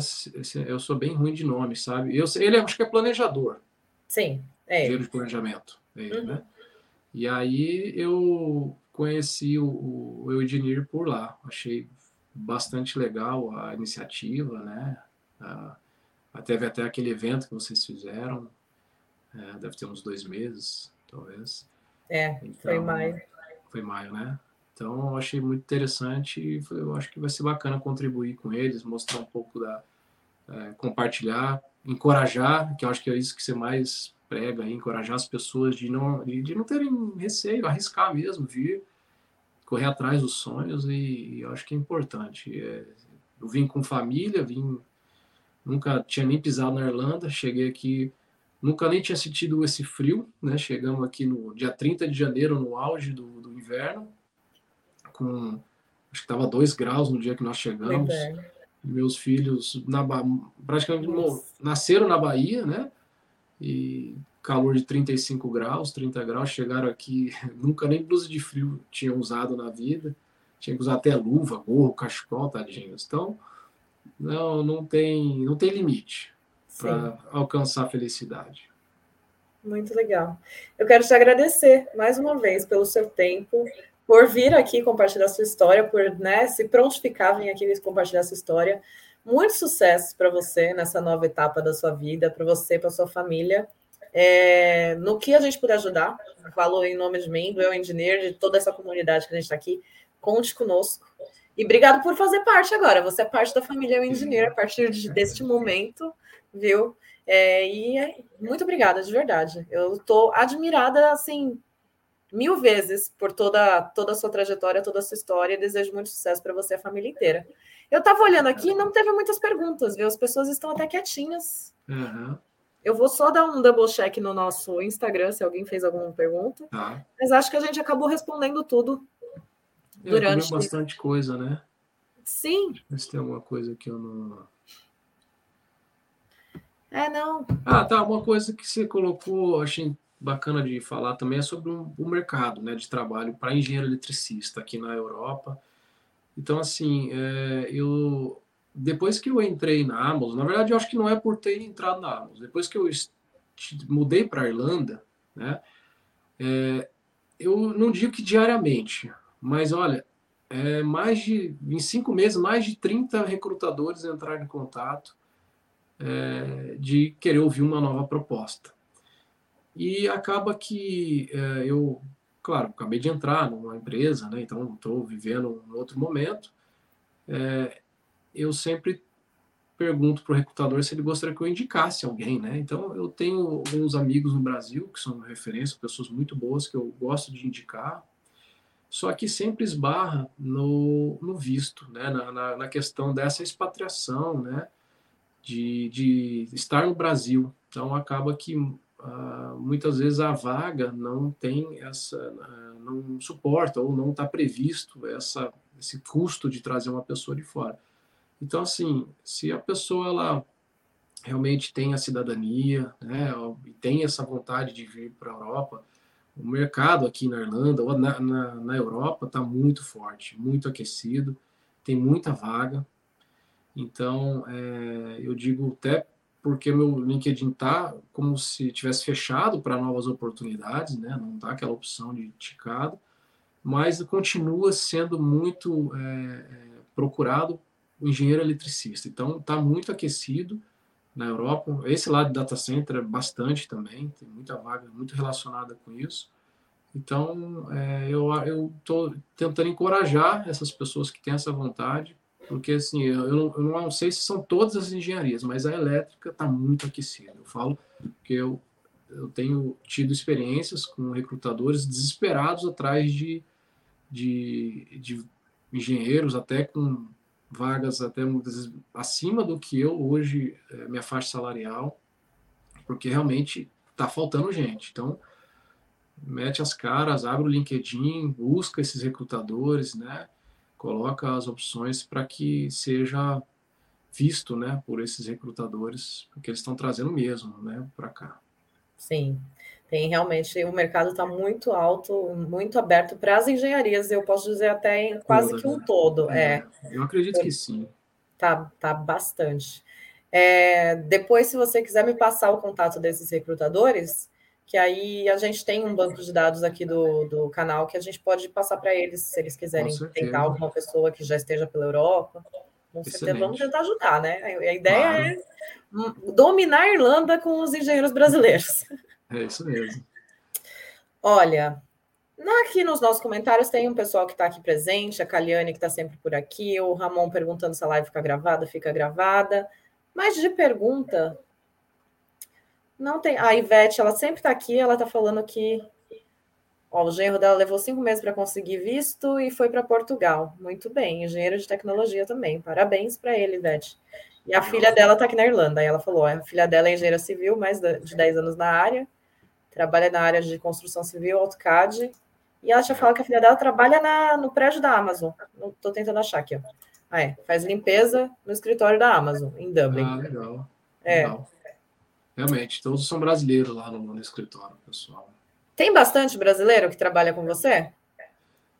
eu sou bem ruim de nome, sabe? Eu, ele acho que é planejador. Sim, é. Engenheiro de planejamento. É ele, uhum. né? E aí eu conheci o, o Eudinir por lá. Achei bastante legal a iniciativa, né? Ah, teve até aquele evento que vocês fizeram. É, deve ter uns dois meses, talvez. É, então, foi maio. Foi maio, né? Então, eu achei muito interessante e eu acho que vai ser bacana contribuir com eles, mostrar um pouco da. É, compartilhar, encorajar, que eu acho que é isso que você mais prega, encorajar as pessoas de não, de não terem receio, arriscar mesmo, vir, correr atrás dos sonhos e, e eu acho que é importante. É, eu vim com família, vim, nunca tinha nem pisado na Irlanda, cheguei aqui, nunca nem tinha sentido esse frio, né? Chegamos aqui no dia 30 de janeiro, no auge do, do inverno, com acho que estava 2 graus no dia que nós chegamos. Meus filhos na, praticamente Nossa. nasceram na Bahia, né? E calor de 35 graus, 30 graus, chegaram aqui, nunca nem blusa de frio tinham usado na vida. Tinha que usar até luva, gorro, cachecol, tadinhos. Então, não, não tem, não tem limite para alcançar a felicidade. Muito legal. Eu quero te agradecer mais uma vez pelo seu tempo, por vir aqui compartilhar sua história, por né, se prontificar, vir aqui compartilhar sua história. Muito sucesso para você nessa nova etapa da sua vida, para você, para sua família. É, no que a gente puder ajudar, falo em nome de mim, do Eu Engineer, de toda essa comunidade que a gente está aqui, conte conosco. E obrigado por fazer parte agora. Você é parte da família Eu Engineer a partir de, deste momento, viu? É, e é, muito obrigada, de verdade. Eu estou admirada, assim, mil vezes por toda, toda a sua trajetória, toda a sua história. Desejo muito sucesso para você e a família inteira. Eu estava olhando aqui e não teve muitas perguntas, viu? As pessoas estão até quietinhas. Uhum. Eu vou só dar um double check no nosso Instagram se alguém fez alguma pergunta. Tá. Mas acho que a gente acabou respondendo tudo é, durante. bastante coisa, né? Sim. Mas tem alguma coisa que eu não. É, não. Ah, tá. Uma coisa que você colocou, achei bacana de falar também é sobre o um, mercado né, de trabalho para engenheiro eletricista aqui na Europa. Então, assim, é, eu depois que eu entrei na Amazon, na verdade, eu acho que não é por ter entrado na Amazon, depois que eu mudei para a Irlanda, né, é, eu não digo que diariamente, mas olha, é, mais de, em cinco meses, mais de 30 recrutadores entraram em contato é, de querer ouvir uma nova proposta. E acaba que é, eu, claro, acabei de entrar numa empresa, né, então estou vivendo um outro momento. É, eu sempre pergunto para o recrutador se ele gostaria que eu indicasse alguém, né? Então, eu tenho alguns amigos no Brasil que são referência, pessoas muito boas que eu gosto de indicar, só que sempre esbarra no, no visto, né? Na, na, na, questão dessa expatriação, né? De, de estar no Brasil. Então, acaba que uh, muitas vezes a vaga não tem essa, uh, não suporta ou não está previsto essa, esse custo de trazer uma pessoa de fora. Então, assim, se a pessoa ela realmente tem a cidadania, né, e tem essa vontade de vir para a Europa, o mercado aqui na Irlanda ou na, na, na Europa está muito forte, muito aquecido, tem muita vaga. Então, é, eu digo até porque meu LinkedIn está como se tivesse fechado para novas oportunidades, né? não está aquela opção de ticado, mas continua sendo muito é, é, procurado o engenheiro eletricista. Então, está muito aquecido na Europa. Esse lado de data center é bastante também, tem muita vaga muito relacionada com isso. Então, é, eu estou tentando encorajar essas pessoas que têm essa vontade, porque assim, eu, não, eu não sei se são todas as engenharias, mas a elétrica está muito aquecida. Eu falo que eu, eu tenho tido experiências com recrutadores desesperados atrás de, de, de engenheiros, até com vagas até vezes acima do que eu hoje, é, minha faixa salarial, porque realmente está faltando gente. Então, mete as caras, abre o LinkedIn, busca esses recrutadores, né? Coloca as opções para que seja visto, né, por esses recrutadores, porque eles estão trazendo mesmo, né, para cá. Sim. Tem realmente, o mercado está muito alto, muito aberto para as engenharias, eu posso dizer até quase Toda, que um né? todo. É, é. Eu acredito que sim. Tá, tá bastante. É, depois, se você quiser me passar o contato desses recrutadores, que aí a gente tem um banco de dados aqui do, do canal que a gente pode passar para eles, se eles quiserem tentar alguma pessoa que já esteja pela Europa. Com certeza vamos tentar ajudar, né? A ideia claro. é dominar a Irlanda com os engenheiros brasileiros. É isso mesmo. Olha, aqui nos nossos comentários tem um pessoal que está aqui presente, a Caliane que está sempre por aqui, o Ramon perguntando se a live fica gravada, fica gravada. Mas de pergunta, não tem. A Ivete, ela sempre está aqui, ela está falando que ó, o genro dela levou cinco meses para conseguir visto e foi para Portugal. Muito bem, engenheiro de tecnologia também. Parabéns para ele, Ivete. E a filha dela está aqui na Irlanda. Aí ela falou: a filha dela é engenheira civil, mais de 10 anos na área, trabalha na área de construção civil, AutoCAD. E ela já fala que a filha dela trabalha na, no prédio da Amazon. Não estou tentando achar aqui, ó. Ah, é, faz limpeza no escritório da Amazon, em Dublin. Ah, legal. É. Legal. Realmente, todos são brasileiros lá no, no escritório, pessoal. Tem bastante brasileiro que trabalha com você?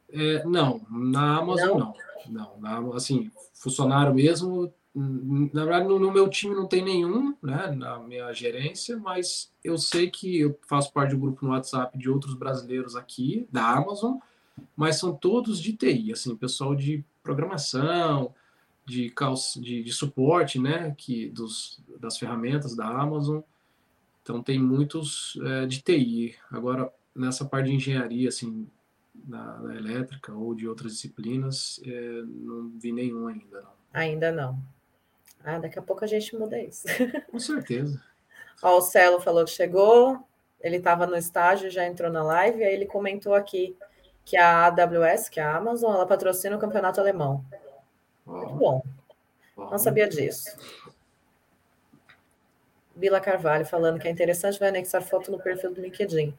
É, não, na Amazon não. Não, não na, assim, funcionário mesmo na verdade, no, no, meu time não tem nenhum, né, na minha gerência, mas eu sei que eu faço parte de um grupo no WhatsApp de outros brasileiros aqui, da Amazon, mas são todos de TI, assim, pessoal de programação, de, de, de suporte, né, que, dos, das ferramentas da Amazon. Então, tem muitos é, de TI. Agora, nessa parte de engenharia, assim, na, na elétrica ou de outras disciplinas, é, não vi nenhum ainda, não. Ainda não. Ah, daqui a pouco a gente muda isso. Com certeza. Ó, o Celo falou que chegou, ele estava no estágio, já entrou na live, aí ele comentou aqui que a AWS, que é a Amazon, ela patrocina o campeonato alemão. Muito bom. Não sabia disso. Bila Carvalho falando que é interessante vai anexar foto no perfil do LinkedIn.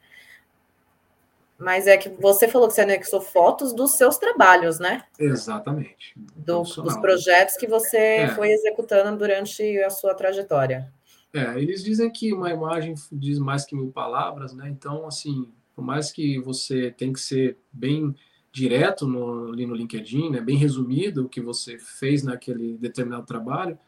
Mas é que você falou que você anexou fotos dos seus trabalhos, né? Exatamente. Do, dos projetos que você é. foi executando durante a sua trajetória. É, eles dizem que uma imagem diz mais que mil palavras, né? Então, assim, por mais que você tem que ser bem direto no, ali no LinkedIn, né? bem resumido o que você fez naquele determinado trabalho,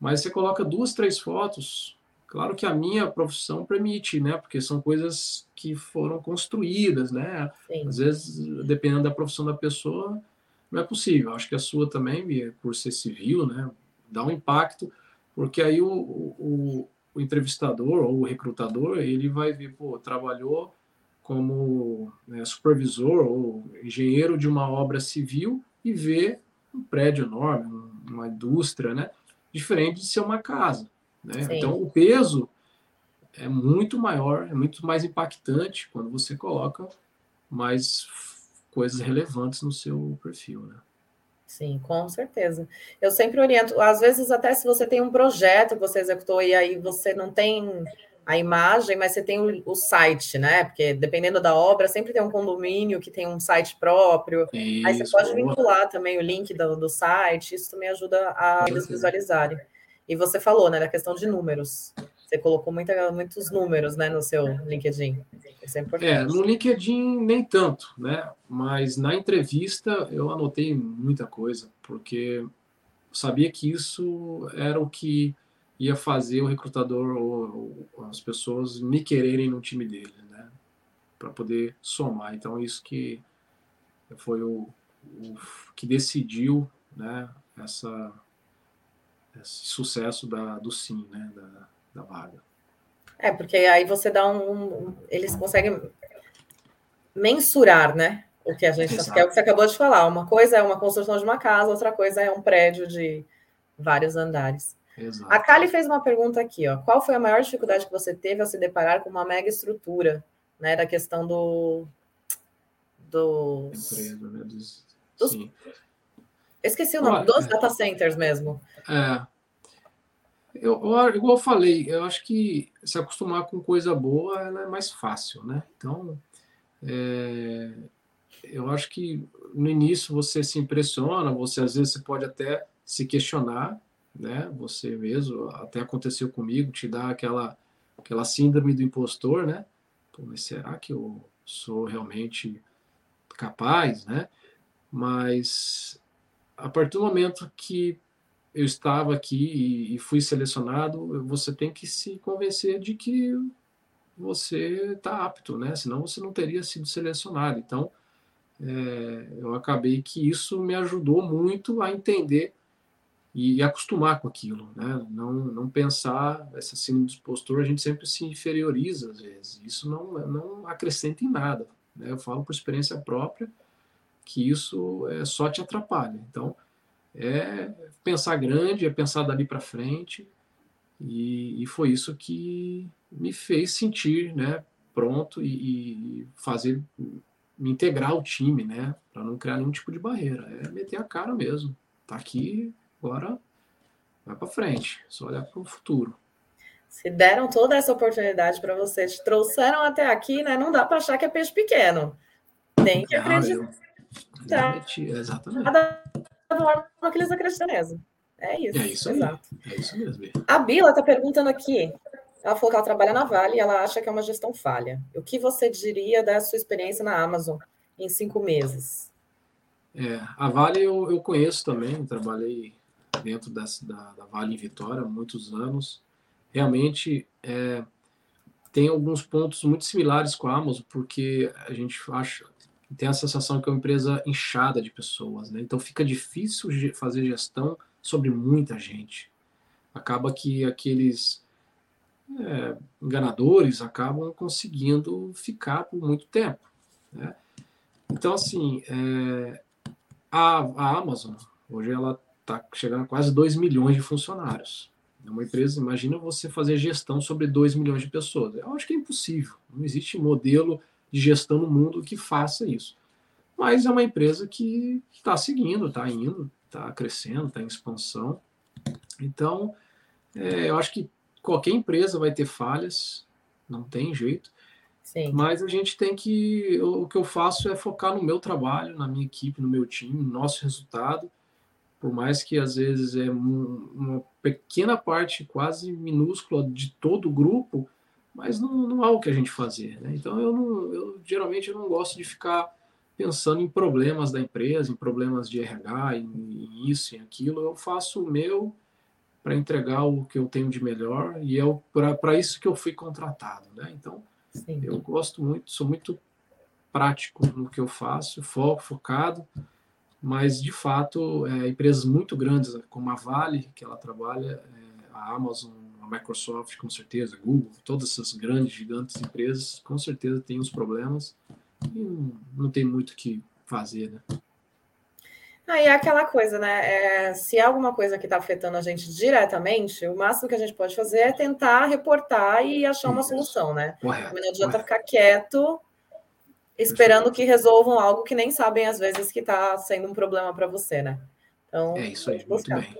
mas você coloca duas, três fotos Claro que a minha profissão permite, né? Porque são coisas que foram construídas, né? Sim. Às vezes, dependendo da profissão da pessoa, não é possível. Acho que a sua também, por ser civil, né? Dá um impacto, porque aí o, o, o entrevistador ou o recrutador, ele vai ver, pô, trabalhou como né, supervisor ou engenheiro de uma obra civil e vê um prédio enorme, uma indústria, né? diferente de ser uma casa. Né? Então, o peso é muito maior, é muito mais impactante quando você coloca mais coisas relevantes no seu perfil. Né? Sim, com certeza. Eu sempre oriento, às vezes, até se você tem um projeto que você executou e aí você não tem a imagem, mas você tem o, o, site, né? Porque dependendo da obra, sempre tem um condomínio que tem um site próprio. Isso, aí você pode vincular também o link do, do site, isso também ajuda a eles visualizarem. E você falou, né, da questão de números. Você colocou muita, muitos números, né, no seu LinkedIn. Isso é importante. É, no LinkedIn nem tanto, né? Mas na entrevista eu anotei muita coisa, porque sabia que isso era o que ia fazer o recrutador ou, ou as pessoas me quererem no time dele, né? Para poder somar. Então, isso que foi o, o que decidiu, né? Essa, esse sucesso da, do sim, né? Da, da vaga. É, porque aí você dá um. Eles conseguem mensurar, né? O que a gente Exato. que é o que você acabou de falar. Uma coisa é uma construção de uma casa, outra coisa é um prédio de vários andares. Exato. A Kali fez uma pergunta aqui, ó. Qual foi a maior dificuldade que você teve ao se deparar com uma mega estrutura, né? Da questão do. Dos. Empresa, né? Dos, dos... Sim. Esqueci o nome, dos é, data centers mesmo. É. Eu, eu, igual eu falei, eu acho que se acostumar com coisa boa ela é mais fácil, né? Então, é, eu acho que no início você se impressiona, você às vezes você pode até se questionar, né? Você mesmo, até aconteceu comigo, te dá aquela, aquela síndrome do impostor, né? Pô, mas será que eu sou realmente capaz, né? Mas a partir do momento que eu estava aqui e, fui selecionado, você tem que se convencer de que você está apto, né? Senão você não teria sido selecionado. Então, é, eu acabei que isso me ajudou muito a entender e, acostumar com aquilo, né? Não, não pensar essa síndrome do postor, a gente sempre se inferioriza às vezes. Isso não, não acrescenta em nada. Né? Eu falo por experiência própria que isso é, só te atrapalha. Então, é pensar grande, é pensar dali para frente. E, e, foi isso que me fez sentir, né, pronto e, e fazer me integrar ao time, né, para não criar nenhum tipo de barreira. É meter a cara mesmo. Tá aqui, Agora vai para frente, só olhar para o futuro. Se deram toda essa oportunidade para vocês, te trouxeram até aqui, né? Não dá para achar que é peixe pequeno. Tem que acreditar. Eu... Exatamente. Da forma que eles acreditam mesmo. É isso. É isso. Exato. É isso mesmo. A Bila está perguntando aqui. Ela falou que ela trabalha na Vale e ela acha que é uma gestão falha. O que você diria da sua experiência na Amazon em cinco meses? É, a Vale eu, eu conheço também, trabalhei dentro dessa, da, da Vale em Vitória há muitos anos. Realmente é, tem alguns pontos muito similares com a Amazon, porque a gente acha tem a sensação que é uma empresa inchada de pessoas, né? Então fica difícil fazer gestão sobre muita gente. Acaba que aqueles é, enganadores acabam conseguindo ficar por muito tempo, né? Então assim, é, a, a Amazon hoje ela está chegando a quase 2 milhões de funcionários. É uma empresa, imagina você fazer gestão sobre 2 milhões de pessoas. Eu acho que é impossível. Não existe modelo de gestão no mundo que faça isso. Mas é uma empresa que está seguindo, está indo, está crescendo, está em expansão. Então, é, eu acho que qualquer empresa vai ter falhas, não tem jeito. Sim. Mas a gente tem que. O que eu faço é focar no meu trabalho, na minha equipe, no meu time, no nosso resultado por mais que às vezes é uma pequena parte quase minúscula de todo o grupo, mas não, não há o que a gente fazer. Né? Então eu, não, eu geralmente eu não gosto de ficar pensando em problemas da empresa, em problemas de RH, em, em isso, em aquilo. Eu faço o meu para entregar o que eu tenho de melhor e é para isso que eu fui contratado. Né? Então Sim. eu gosto muito, sou muito prático no que eu faço, foco, focado mas de fato é, empresas muito grandes como a Vale que ela trabalha é, a Amazon a Microsoft com certeza Google todas essas grandes gigantes empresas com certeza têm os problemas e não, não tem muito o que fazer né Aí é aquela coisa, né? É, se é alguma coisa que está afetando a gente diretamente, o máximo que a gente pode fazer é tentar reportar e achar uma solução, né? Correto, não adianta ficar quieto esperando que resolvam algo que nem sabem às vezes que está sendo um problema para você, né? Então, é isso aí, muito bem.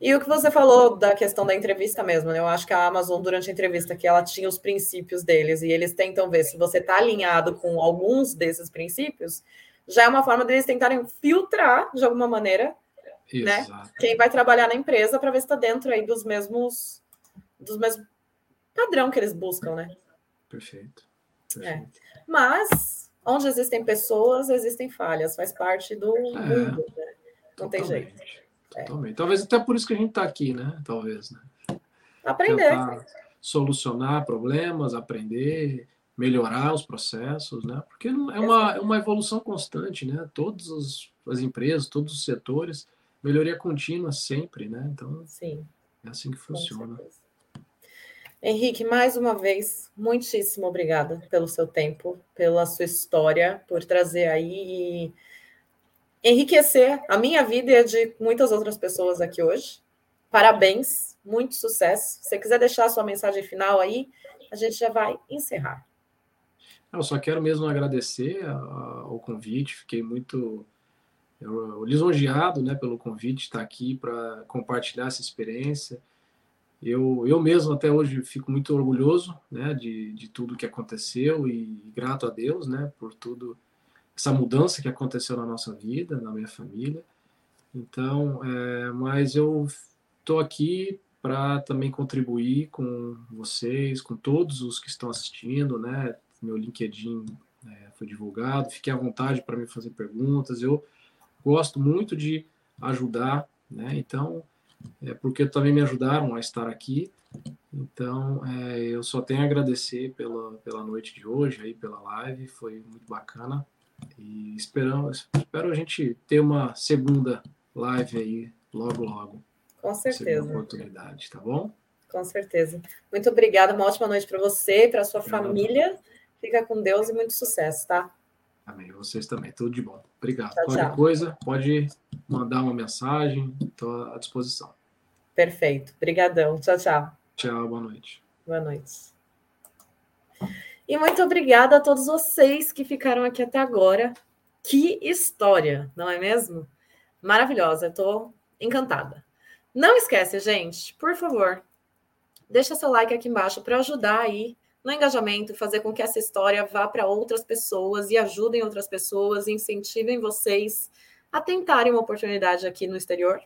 E o que você falou da questão da entrevista mesmo, né? Eu acho que a Amazon, durante a entrevista, que ela tinha os princípios deles e eles tentam ver se você está alinhado com alguns desses princípios, já é uma forma deles tentarem filtrar, de alguma maneira, né? Quem vai trabalhar na empresa para ver se está dentro aí dos mesmos dos mesmos padrão que eles buscam, né? Perfeito. Perfeito. É. Mas onde existem pessoas, existem falhas, faz parte do é, mundo, né? Não tem jeito. É. Totalmente. É. Talvez até por isso que a gente está aqui, né? Talvez, né? Aprender. Tentar solucionar problemas, aprender, melhorar os processos, né? Porque é uma, é uma evolução constante, né? Todas as empresas, todos os setores, melhoria contínua sempre, né? Então, Sim. é assim que funciona. Henrique, mais uma vez, muitíssimo obrigada pelo seu tempo, pela sua história, por trazer aí enriquecer a minha vida e a de muitas outras pessoas aqui hoje. Parabéns, muito sucesso. Se você quiser deixar a sua mensagem final aí, a gente já vai encerrar. Eu só quero mesmo agradecer ao convite, fiquei muito lisonjeado né, pelo convite estar aqui para compartilhar essa experiência. Eu, eu mesmo até hoje fico muito orgulhoso né, de, de tudo que aconteceu e grato a Deus né, por tudo essa mudança que aconteceu na nossa vida, na minha família. Então, é, mas eu estou aqui para também contribuir com vocês, com todos os que estão assistindo, né? Meu LinkedIn é, foi divulgado, fique à vontade para me fazer perguntas. Eu gosto muito de ajudar, né? Então, é porque também me ajudaram a estar aqui. Então, é, eu só tenho a agradecer pela, pela noite de hoje, aí, pela live, foi muito bacana. E esperamos, espero a gente ter uma segunda live aí logo, logo. Com certeza. oportunidade, tá bom? Com certeza. Muito obrigada, uma ótima noite para você, para sua Obrigado. família. Fica com Deus e muito sucesso, tá? Amém. Vocês também. Tudo de bom. Obrigado. Tchau, Qualquer tchau. coisa, pode mandar uma mensagem. Estou à disposição. Perfeito. Obrigadão. Tchau, tchau. Tchau. Boa noite. Boa noite. E muito obrigada a todos vocês que ficaram aqui até agora. Que história, não é mesmo? Maravilhosa, estou encantada. Não esquece, gente, por favor, deixa seu like aqui embaixo para ajudar aí no engajamento, fazer com que essa história vá para outras pessoas e ajudem outras pessoas, incentivem vocês a tentarem uma oportunidade aqui no exterior.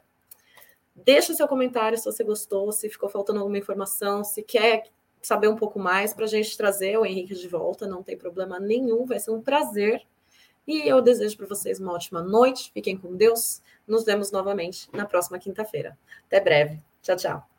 Deixa seu comentário se você gostou, se ficou faltando alguma informação, se quer saber um pouco mais para a gente trazer o Henrique de volta, não tem problema nenhum, vai ser um prazer. E eu desejo para vocês uma ótima noite, fiquem com Deus. Nos vemos novamente na próxima quinta-feira. Até breve. Tchau, tchau.